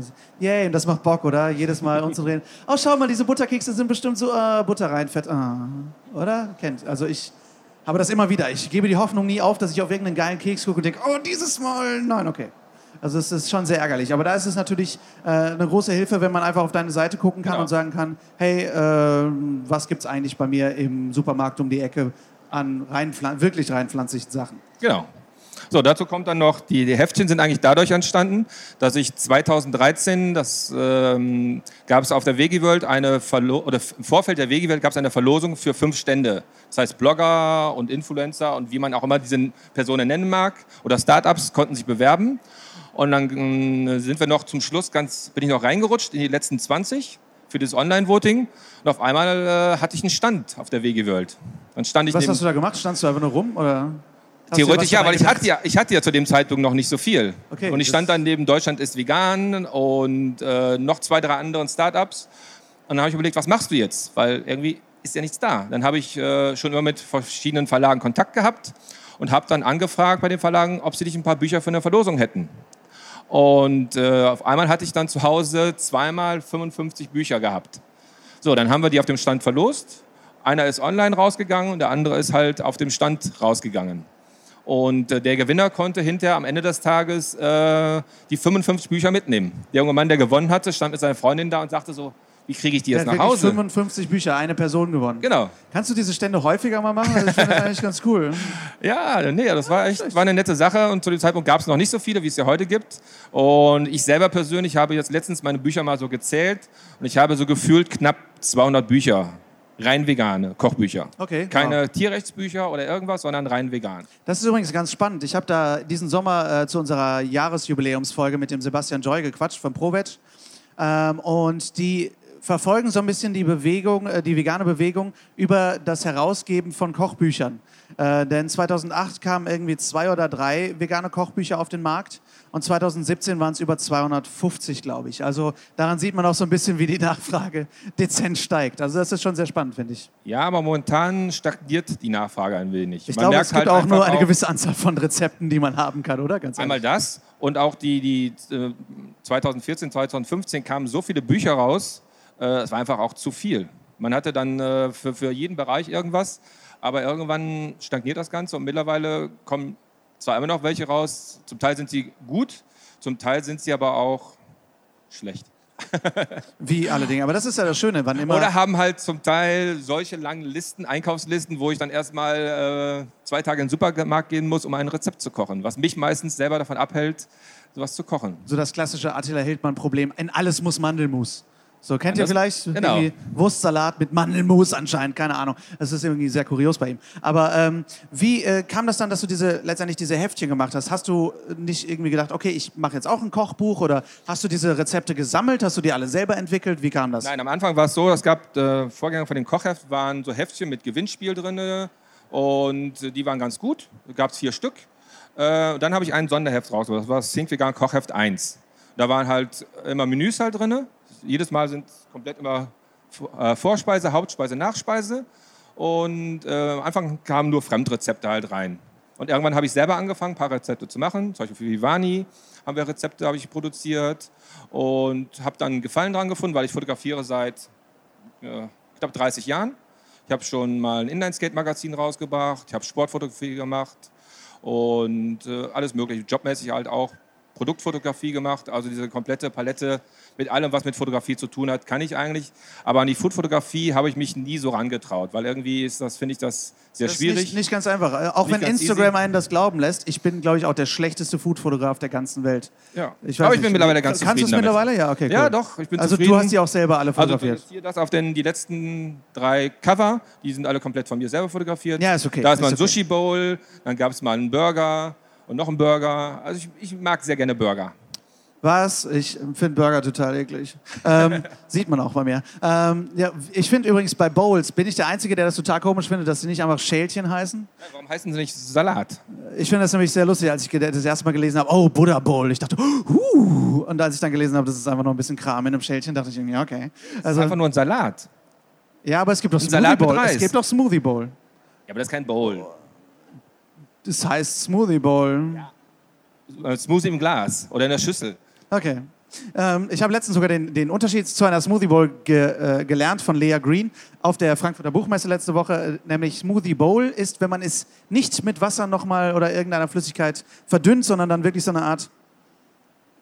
Yay, und das macht Bock, oder? Jedes Mal umzudrehen. Oh, schau mal, diese Butterkekse sind bestimmt so äh, Butter rein, Fett. Ah. Oder? Kennt. Also ich habe das immer wieder. Ich gebe die Hoffnung nie auf, dass ich auf irgendeinen geilen Keks gucke und denke, oh, dieses Mal. Nein, okay. Also es ist schon sehr ärgerlich. Aber da ist es natürlich äh, eine große Hilfe, wenn man einfach auf deine Seite gucken kann Genau. und sagen kann, hey, äh, was gibt es eigentlich bei mir im Supermarkt um die Ecke an rein, wirklich rein pflanzlichen Sachen? Genau. So, dazu kommt dann noch, die, die Heftchen sind eigentlich dadurch entstanden, dass ich 2013, das ähm, gab es auf der Wegiworld eine Verlo oder im Vorfeld der Wegiworld gab es eine Verlosung für fünf Stände. Das heißt, Blogger und Influencer und wie man auch immer diese Personen nennen mag oder Startups konnten sich bewerben. Und dann äh, sind wir noch zum Schluss ganz, bin ich noch reingerutscht in die letzten 20 für das Online-Voting. Und auf einmal äh, hatte ich einen Stand auf der Wegiworld. Dann stand ich Was hast du da gemacht? Standst du einfach nur rum? Oder Theoretisch ja, weil ich hatte ja, ich hatte ja zu dem Zeitpunkt noch nicht so viel. Okay, und ich stand dann neben Deutschland ist vegan und äh, noch zwei, drei anderen Startups. Und dann habe ich überlegt, was machst du jetzt? Weil irgendwie ist ja nichts da. Dann habe ich äh, schon immer mit verschiedenen Verlagen Kontakt gehabt und habe dann angefragt bei den Verlagen, ob sie nicht ein paar Bücher für eine Verlosung hätten. Und äh, auf einmal hatte ich dann zu Hause zweimal 55 Bücher gehabt. So, dann haben wir die auf dem Stand verlost. Einer ist online rausgegangen und der andere ist halt auf dem Stand rausgegangen. Und äh, der Gewinner konnte hinterher am Ende des Tages äh, die 55 Bücher mitnehmen. Der junge Mann, der gewonnen hatte, stand mit seiner Freundin da und sagte so, wie kriege ich die jetzt nach Hause? 55 Bücher, eine Person gewonnen. Genau. Kannst du diese Stände häufiger mal machen? Also ich finde das eigentlich ganz cool. Ja, nee, das war echt war eine nette Sache und zu dem Zeitpunkt gab es noch nicht so viele, wie es ja heute gibt. Und ich selber persönlich habe jetzt letztens meine Bücher mal so gezählt und ich habe so gefühlt knapp 200 Bücher, rein vegane Kochbücher. Okay, Keine wow. Tierrechtsbücher oder irgendwas, sondern rein vegan. Das ist übrigens ganz spannend. Ich habe da diesen Sommer äh, zu unserer Jahresjubiläumsfolge mit dem Sebastian Joy gequatscht von ProVeg. Ähm, und die verfolgen so ein bisschen die Bewegung, äh, die vegane Bewegung über das Herausgeben von Kochbüchern. Äh, denn 2008 kamen irgendwie zwei oder drei vegane Kochbücher auf den Markt und 2017 waren es über 250, glaube ich. Also daran sieht man auch so ein bisschen, wie die Nachfrage dezent steigt. Also das ist schon sehr spannend, finde ich. Ja, aber momentan stagniert die Nachfrage ein wenig. Ich Man glaube, merkt es gibt halt auch nur eine gewisse Anzahl von Rezepten, die man haben kann, oder? Ganz Einmal ehrlich. das und auch die, die äh, 2014, 2015 kamen so viele Bücher raus, äh, es war einfach auch zu viel. Man hatte dann äh, für, für jeden Bereich irgendwas, aber irgendwann stagniert das Ganze und mittlerweile kommen zwar immer noch welche raus, zum Teil sind sie gut, zum Teil sind sie aber auch schlecht. Wie alle Dinge. Aber das ist ja das Schöne, wann immer. Oder haben halt zum Teil solche langen Listen, Einkaufslisten, wo ich dann erstmal äh, zwei Tage in den Supermarkt gehen muss, um ein Rezept zu kochen. Was mich meistens selber davon abhält, sowas zu kochen. so das klassische Attila Hildmann-Problem. In alles muss Mandelmus. So, kennt ihr Das- vielleicht genau. irgendwie Wurstsalat mit Mandelmus anscheinend? Keine Ahnung. Das ist irgendwie sehr kurios bei ihm. Aber ähm, wie äh, kam das dann, dass du diese, letztendlich diese Heftchen gemacht hast? Hast du nicht irgendwie gedacht, okay, ich mache jetzt auch ein Kochbuch? Oder hast du diese Rezepte gesammelt? Hast du die alle selber entwickelt? Wie kam das? Nein, am Anfang war es so, es gab äh, Vorgänger von den Kochheft, waren so Heftchen mit Gewinnspiel drin und äh, die waren ganz gut. Da gab es vier Stück. Äh, dann habe ich ein Sonderheft rausgebracht, das war das Think Vegan Kochheft 1. Da waren halt immer Menüs halt drin. Jedes Mal sind komplett immer äh, Vorspeise, Hauptspeise, Nachspeise. Und äh, am Anfang kamen nur Fremdrezepte halt rein. Und irgendwann habe ich selber angefangen, ein paar Rezepte zu machen. Zum Beispiel für Vivani haben wir Rezepte habe ich produziert und habe dann Gefallen dran gefunden, weil ich fotografiere seit äh, knapp 30 Jahren. Ich habe schon mal ein Inline-Skate-Magazin rausgebracht, ich habe Sportfotografie gemacht und äh, alles mögliche, jobmäßig halt auch Produktfotografie gemacht, also diese komplette Palette mit allem, was mit Fotografie zu tun hat, kann ich eigentlich. Aber an die Foodfotografie habe ich mich nie so rangetraut, weil irgendwie ist das, finde ich das sehr Das ist schwierig. Nicht, nicht ganz einfach. Äh, Auch wenn Instagram easy. einen das glauben lässt, ich bin, glaube ich, auch der schlechteste Foodfotograf der ganzen Welt. ja. Ich weiß Aber ich nicht. bin mittlerweile ganz Kannst du es zufrieden damit. mittlerweile? Ja, okay. Cool. Ja, doch, ich bin also zufrieden. du hast die auch selber alle Also fotografiert. hier das auf den die letzten drei Cover, die sind alle komplett von mir selber fotografiert. Ja, ist okay. Da ist mal Ist ein okay. Sushi Bowl, dann gab es mal einen Burger und noch einen Burger. Also ich, ich mag sehr gerne Burger. Was? Ich finde Burger total eklig. Ähm, sieht man auch bei mir. Ähm, ja, ich finde übrigens bei Bowls, bin ich der Einzige, der das total komisch findet, dass sie nicht einfach Schälchen heißen? Warum heißen sie nicht Salat? Ich finde das nämlich sehr lustig, als ich das erste Mal gelesen habe, oh, Buddha Bowl. Ich dachte, huh. Und als ich dann gelesen habe, das ist einfach nur ein bisschen Kram in einem Schälchen, dachte ich irgendwie, ja, okay. Das ist Also, einfach nur ein Salat. ja, aber es gibt doch ein Smoothie Salat Bowl. Es gibt doch Smoothie Bowl. Ja, aber das ist kein Bowl. Das heißt Smoothie Bowl. Äh, Smoothie im Glas oder in der Schüssel. Okay. Ähm, ich habe letztens sogar den, den Unterschied zu einer Smoothie Bowl ge, äh, gelernt von Lea Green auf der Frankfurter Buchmesse letzte Woche. Äh, nämlich Smoothie Bowl ist, wenn man es nicht mit Wasser nochmal oder irgendeiner Flüssigkeit verdünnt, sondern dann wirklich so eine Art,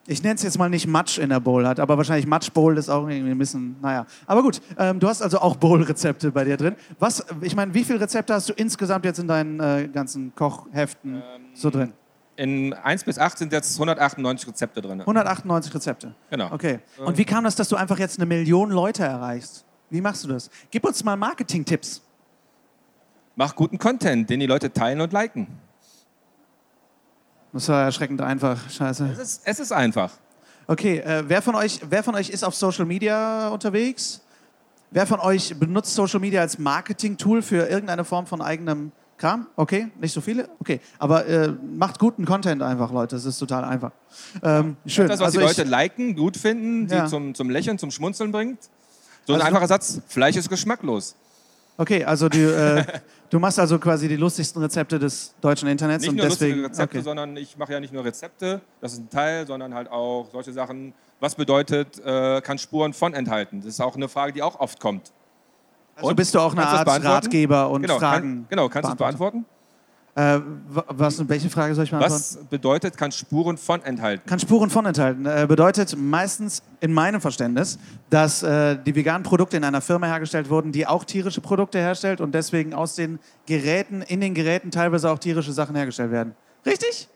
ich nenne es jetzt mal nicht Matsch in der Bowl hat, aber wahrscheinlich Matsch Bowl ist auch irgendwie ein bisschen, naja. Aber gut, ähm, du hast also auch Bowl-Rezepte bei dir drin. Was, ich meine, wie viele Rezepte hast du insgesamt jetzt in deinen äh, ganzen Kochheften so drin? In 1 bis 8 sind jetzt 198 Rezepte drin. 198 Rezepte. Genau. Okay. Und wie kam das, dass du einfach jetzt eine Million Leute erreichst? Wie machst du das? Gib uns mal Marketing-Tipps. Mach guten Content, den die Leute teilen und liken. Das war erschreckend einfach. Scheiße. Es ist, es ist einfach. Okay, äh, wer, von euch, wer von euch ist auf Social Media unterwegs? Wer von euch benutzt Social Media als Marketing-Tool für irgendeine Form von eigenem Kram? Okay, nicht so viele? Okay, aber äh, macht guten Content einfach, Leute. Das ist total einfach. Ähm, schön. Das, was Also die ich- Leute liken, gut finden, Ja. die zum, zum Lächeln, zum Schmunzeln bringt. So ein Also einfacher Satz, Fleisch ist geschmacklos. Okay, also du, äh, du machst also quasi die lustigsten Rezepte des deutschen Internets Nicht und nur deswegen. lustige Rezepte, okay. sondern ich mache ja nicht nur Rezepte, das ist ein Teil, sondern halt auch solche Sachen. Was bedeutet, äh, kann Spuren von enthalten? Das ist auch eine Frage, die auch oft kommt. Also Und? bist du auch eine Art? Ratgeber und genau, Fragen. Kann, genau, kannst du es beantworten? Äh, wa- was, welche Frage soll ich beantworten? Was bedeutet, kann Spuren von enthalten? Kann Spuren von enthalten. Äh, bedeutet meistens in meinem Verständnis, dass äh, die veganen Produkte in einer Firma hergestellt wurden, die auch tierische Produkte herstellt und deswegen aus den Geräten, in den Geräten teilweise auch tierische Sachen hergestellt werden. Richtig?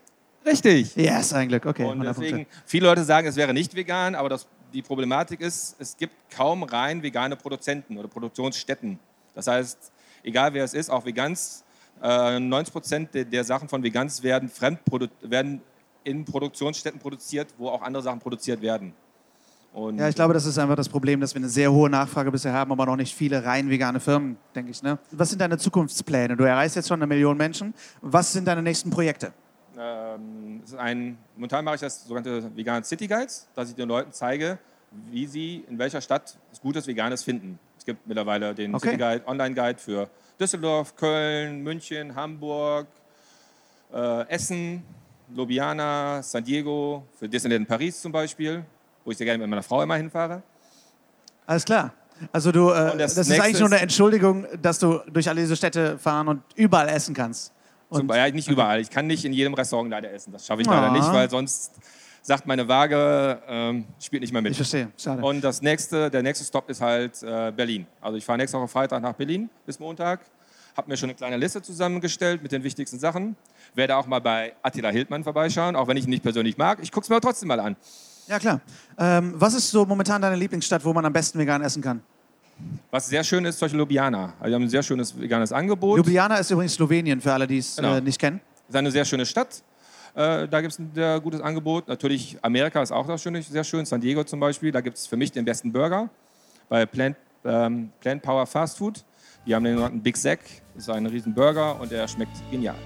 Richtig. Yes, ein Glück. Okay, Und 100 Punkte. deswegen, viele Leute sagen, es wäre nicht vegan, aber das, die Problematik ist, es gibt kaum rein vegane Produzenten oder Produktionsstätten. Das heißt, egal wer es ist, auch Vegans, äh, 90 Prozent der, der Sachen von Vegans werden, fremdprodu werden in Produktionsstätten produziert, wo auch andere Sachen produziert werden. Und Ja, ich glaube, das ist einfach das Problem, dass wir eine sehr hohe Nachfrage bisher haben, aber noch nicht viele rein vegane Firmen, denke ich. Ne? Was sind deine Zukunftspläne? Du erreichst jetzt schon eine Million Menschen. Was sind deine nächsten Projekte? Ähm, ein, momentan mache ich das sogenannte Vegan City Guides, dass ich den Leuten zeige, wie sie in welcher Stadt es gutes Veganes finden. Es gibt mittlerweile den Okay. City Guide, Online Guide für Düsseldorf, Köln, München, Hamburg, äh, Essen, Ljubljana, San Diego, für Disneyland Paris zum Beispiel, wo ich sehr gerne mit meiner Frau immer hinfahre. Alles klar. Also du, äh, Und das, das ist eigentlich nur eine Entschuldigung, dass du durch alle diese Städte fahren und überall essen kannst. Zum, ja, nicht überall. Ich kann nicht in jedem Restaurant leider essen. Das schaffe ich Ah. leider nicht, weil sonst sagt meine Waage, ähm, spielt nicht mehr mit. Ich verstehe. Schade. Und das nächste, der nächste Stopp ist halt äh, Berlin. Also ich fahre nächste Woche Freitag nach Berlin bis Montag. Habe mir schon eine kleine Liste zusammengestellt mit den wichtigsten Sachen. Werde auch mal bei Attila Hildmann vorbeischauen, auch wenn ich ihn nicht persönlich mag. Ich gucke es mir aber trotzdem mal an. Ja, klar. Ähm, was ist so momentan deine Lieblingsstadt, wo man am besten vegan essen kann? Was sehr schön ist, zum Beispiel Ljubljana. Also wir haben ein sehr schönes veganes Angebot. Ljubljana ist übrigens Slowenien, für alle, die es Genau. äh, nicht kennen. ist eine sehr schöne Stadt. Äh, da gibt es ein sehr gutes Angebot. Natürlich Amerika ist auch das schöne, sehr schön. San Diego zum Beispiel. Da gibt es für mich den besten Burger bei Plant, ähm, Plant Power Fast Food. Die haben den genannten Big Zack. Das ist ein riesen Burger und der schmeckt genial.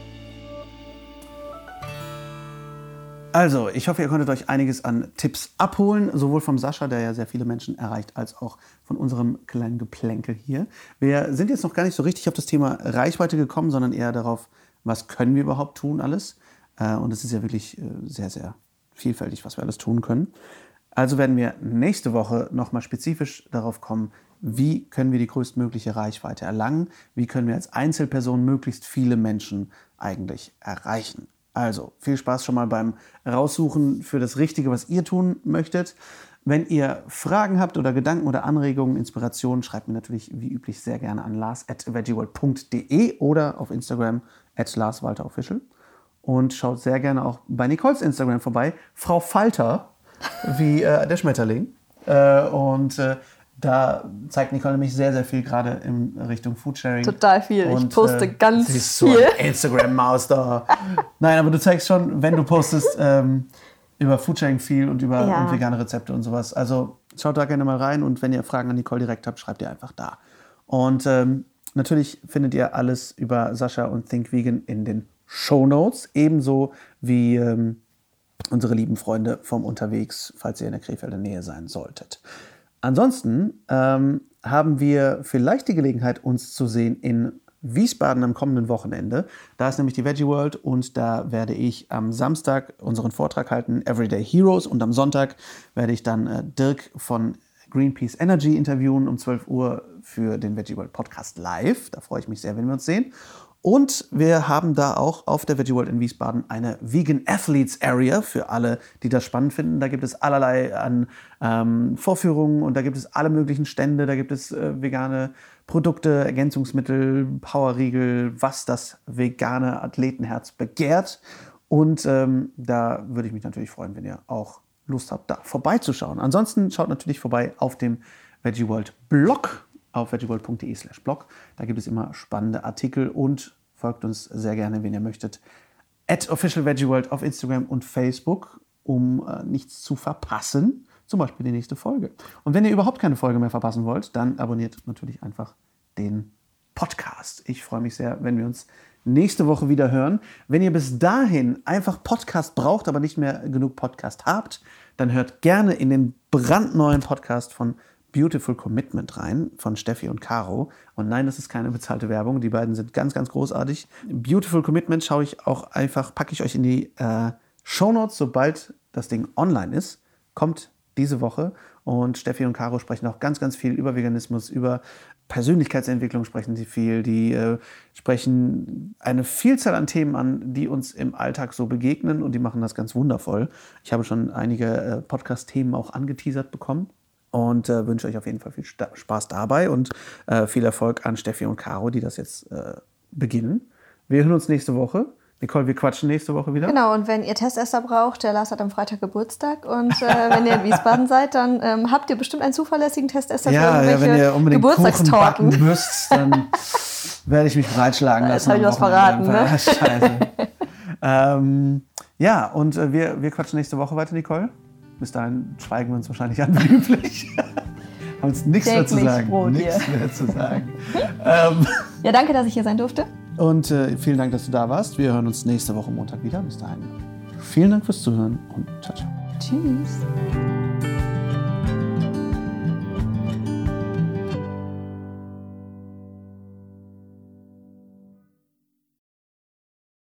Also, ich hoffe, ihr konntet euch einiges an Tipps abholen, sowohl vom Sascha, der ja sehr viele Menschen erreicht, als auch von unserem kleinen Geplänkel hier. Wir sind jetzt noch gar nicht so richtig auf das Thema Reichweite gekommen, sondern eher darauf, was können wir überhaupt tun alles. Äh, Und es ist ja wirklich äh, sehr, sehr vielfältig, was wir alles tun können. Also werden wir nächste Woche nochmal spezifisch darauf kommen, wie können wir die größtmögliche Reichweite erlangen, wie können wir als Einzelperson möglichst viele Menschen eigentlich erreichen. Also viel Spaß schon mal beim Raussuchen für das Richtige, was ihr tun möchtet. Wenn ihr Fragen habt oder Gedanken oder Anregungen, Inspirationen, schreibt mir natürlich wie üblich sehr gerne an lars.veggieworld.de oder auf Instagram at larswalterofficial. Und schaut sehr gerne auch bei Nicoles Instagram vorbei, Frau Falter, wie äh, der Schmetterling. Äh, und äh, da zeigt Nicole nämlich sehr, sehr viel gerade in Richtung Foodsharing. Total viel. Ich poste ganz sie ist so viel. ein Instagram-Maus da. Nein, aber du zeigst schon, wenn du postest, ähm, über Foodsharing viel und über Ja. und vegane Rezepte und sowas. Also schaut da gerne mal rein und wenn ihr Fragen an Nicole direkt habt, schreibt ihr einfach da. Und ähm, natürlich findet ihr alles über Sascha und Think Vegan in den Show Notes, ebenso wie ähm, unsere lieben Freunde vom Unterwegs, falls ihr in der Krefelder Nähe sein solltet. Ansonsten ähm, haben wir vielleicht die Gelegenheit, uns zu sehen in Wiesbaden am kommenden Wochenende. Da ist nämlich die Veggie World und da werde ich am Samstag unseren Vortrag halten, Everyday Heroes, und am Sonntag werde ich dann äh, Dirk von Greenpeace Energy interviewen um 12 Uhr für den Veggie World Podcast live. Da freue ich mich sehr, wenn wir uns sehen. Und wir haben da auch auf der Veggie World in Wiesbaden eine Vegan Athletes Area für alle, die das spannend finden. Da gibt es allerlei an ähm, Vorführungen und da gibt es alle möglichen Stände. Da gibt es äh, vegane Produkte, Ergänzungsmittel, Powerriegel, was das vegane Athletenherz begehrt. Und ähm, da würde ich mich natürlich freuen, wenn ihr auch Lust habt, da vorbeizuschauen. Ansonsten schaut natürlich vorbei auf dem Veggie World Blog auf veggieworld.de slash blog. Da gibt es immer spannende Artikel und folgt uns sehr gerne, wenn ihr möchtet, at Official Veggie World auf Instagram und Facebook, um äh, nichts zu verpassen. Zum Beispiel die nächste Folge. Und wenn ihr überhaupt keine Folge mehr verpassen wollt, dann abonniert natürlich einfach den Podcast. Ich freue mich sehr, wenn wir uns nächste Woche wieder hören. Wenn ihr bis dahin einfach Podcast braucht, aber nicht mehr genug Podcast habt, dann hört gerne in den brandneuen Podcast von Beautiful Commitment rein von Steffi und Caro. Und nein, das ist keine bezahlte Werbung. Die beiden sind ganz, ganz großartig. Beautiful Commitment schaue ich auch einfach, packe ich euch in die äh, Show Notes, sobald das Ding online ist. Kommt diese Woche. Und Steffi und Caro sprechen auch ganz, ganz viel über Veganismus, über Persönlichkeitsentwicklung sprechen sie viel. Die äh, sprechen eine Vielzahl an Themen an, die uns im Alltag so begegnen und die machen das ganz wundervoll. Ich habe schon einige äh, Podcast-Themen auch angeteasert bekommen und äh, wünsche euch auf jeden Fall viel Spaß dabei und äh, viel Erfolg an Steffi und Caro, die das jetzt äh, beginnen. Wir hören uns nächste Woche. Nicole, wir quatschen nächste Woche wieder. Genau, und wenn ihr Testester braucht, der Lars hat am Freitag Geburtstag und äh, wenn ihr in Wiesbaden seid, dann ähm, habt ihr bestimmt einen zuzuverlässigen Testester Ja, für ja, irgendwelche wenn ihr unbedingt Kuchen Geburtstagstorten. müsst, dann werde ich mich breitschlagen Jetzt lassen. hab ich am was verraten, ne? Scheiße. ähm, ja, und äh, wir, wir quatschen nächste Woche weiter, Nicole. Bis dahin schweigen wir uns wahrscheinlich an wie üblich. Haben uns nichts mehr zu sagen. Nichts mehr zu sagen. ähm, Ja, danke, dass ich hier sein durfte. und äh, vielen Dank, dass du da warst. Wir hören uns nächste Woche Montag wieder. Bis dahin. Vielen Dank fürs Zuhören und ciao, ciao. Tschüss.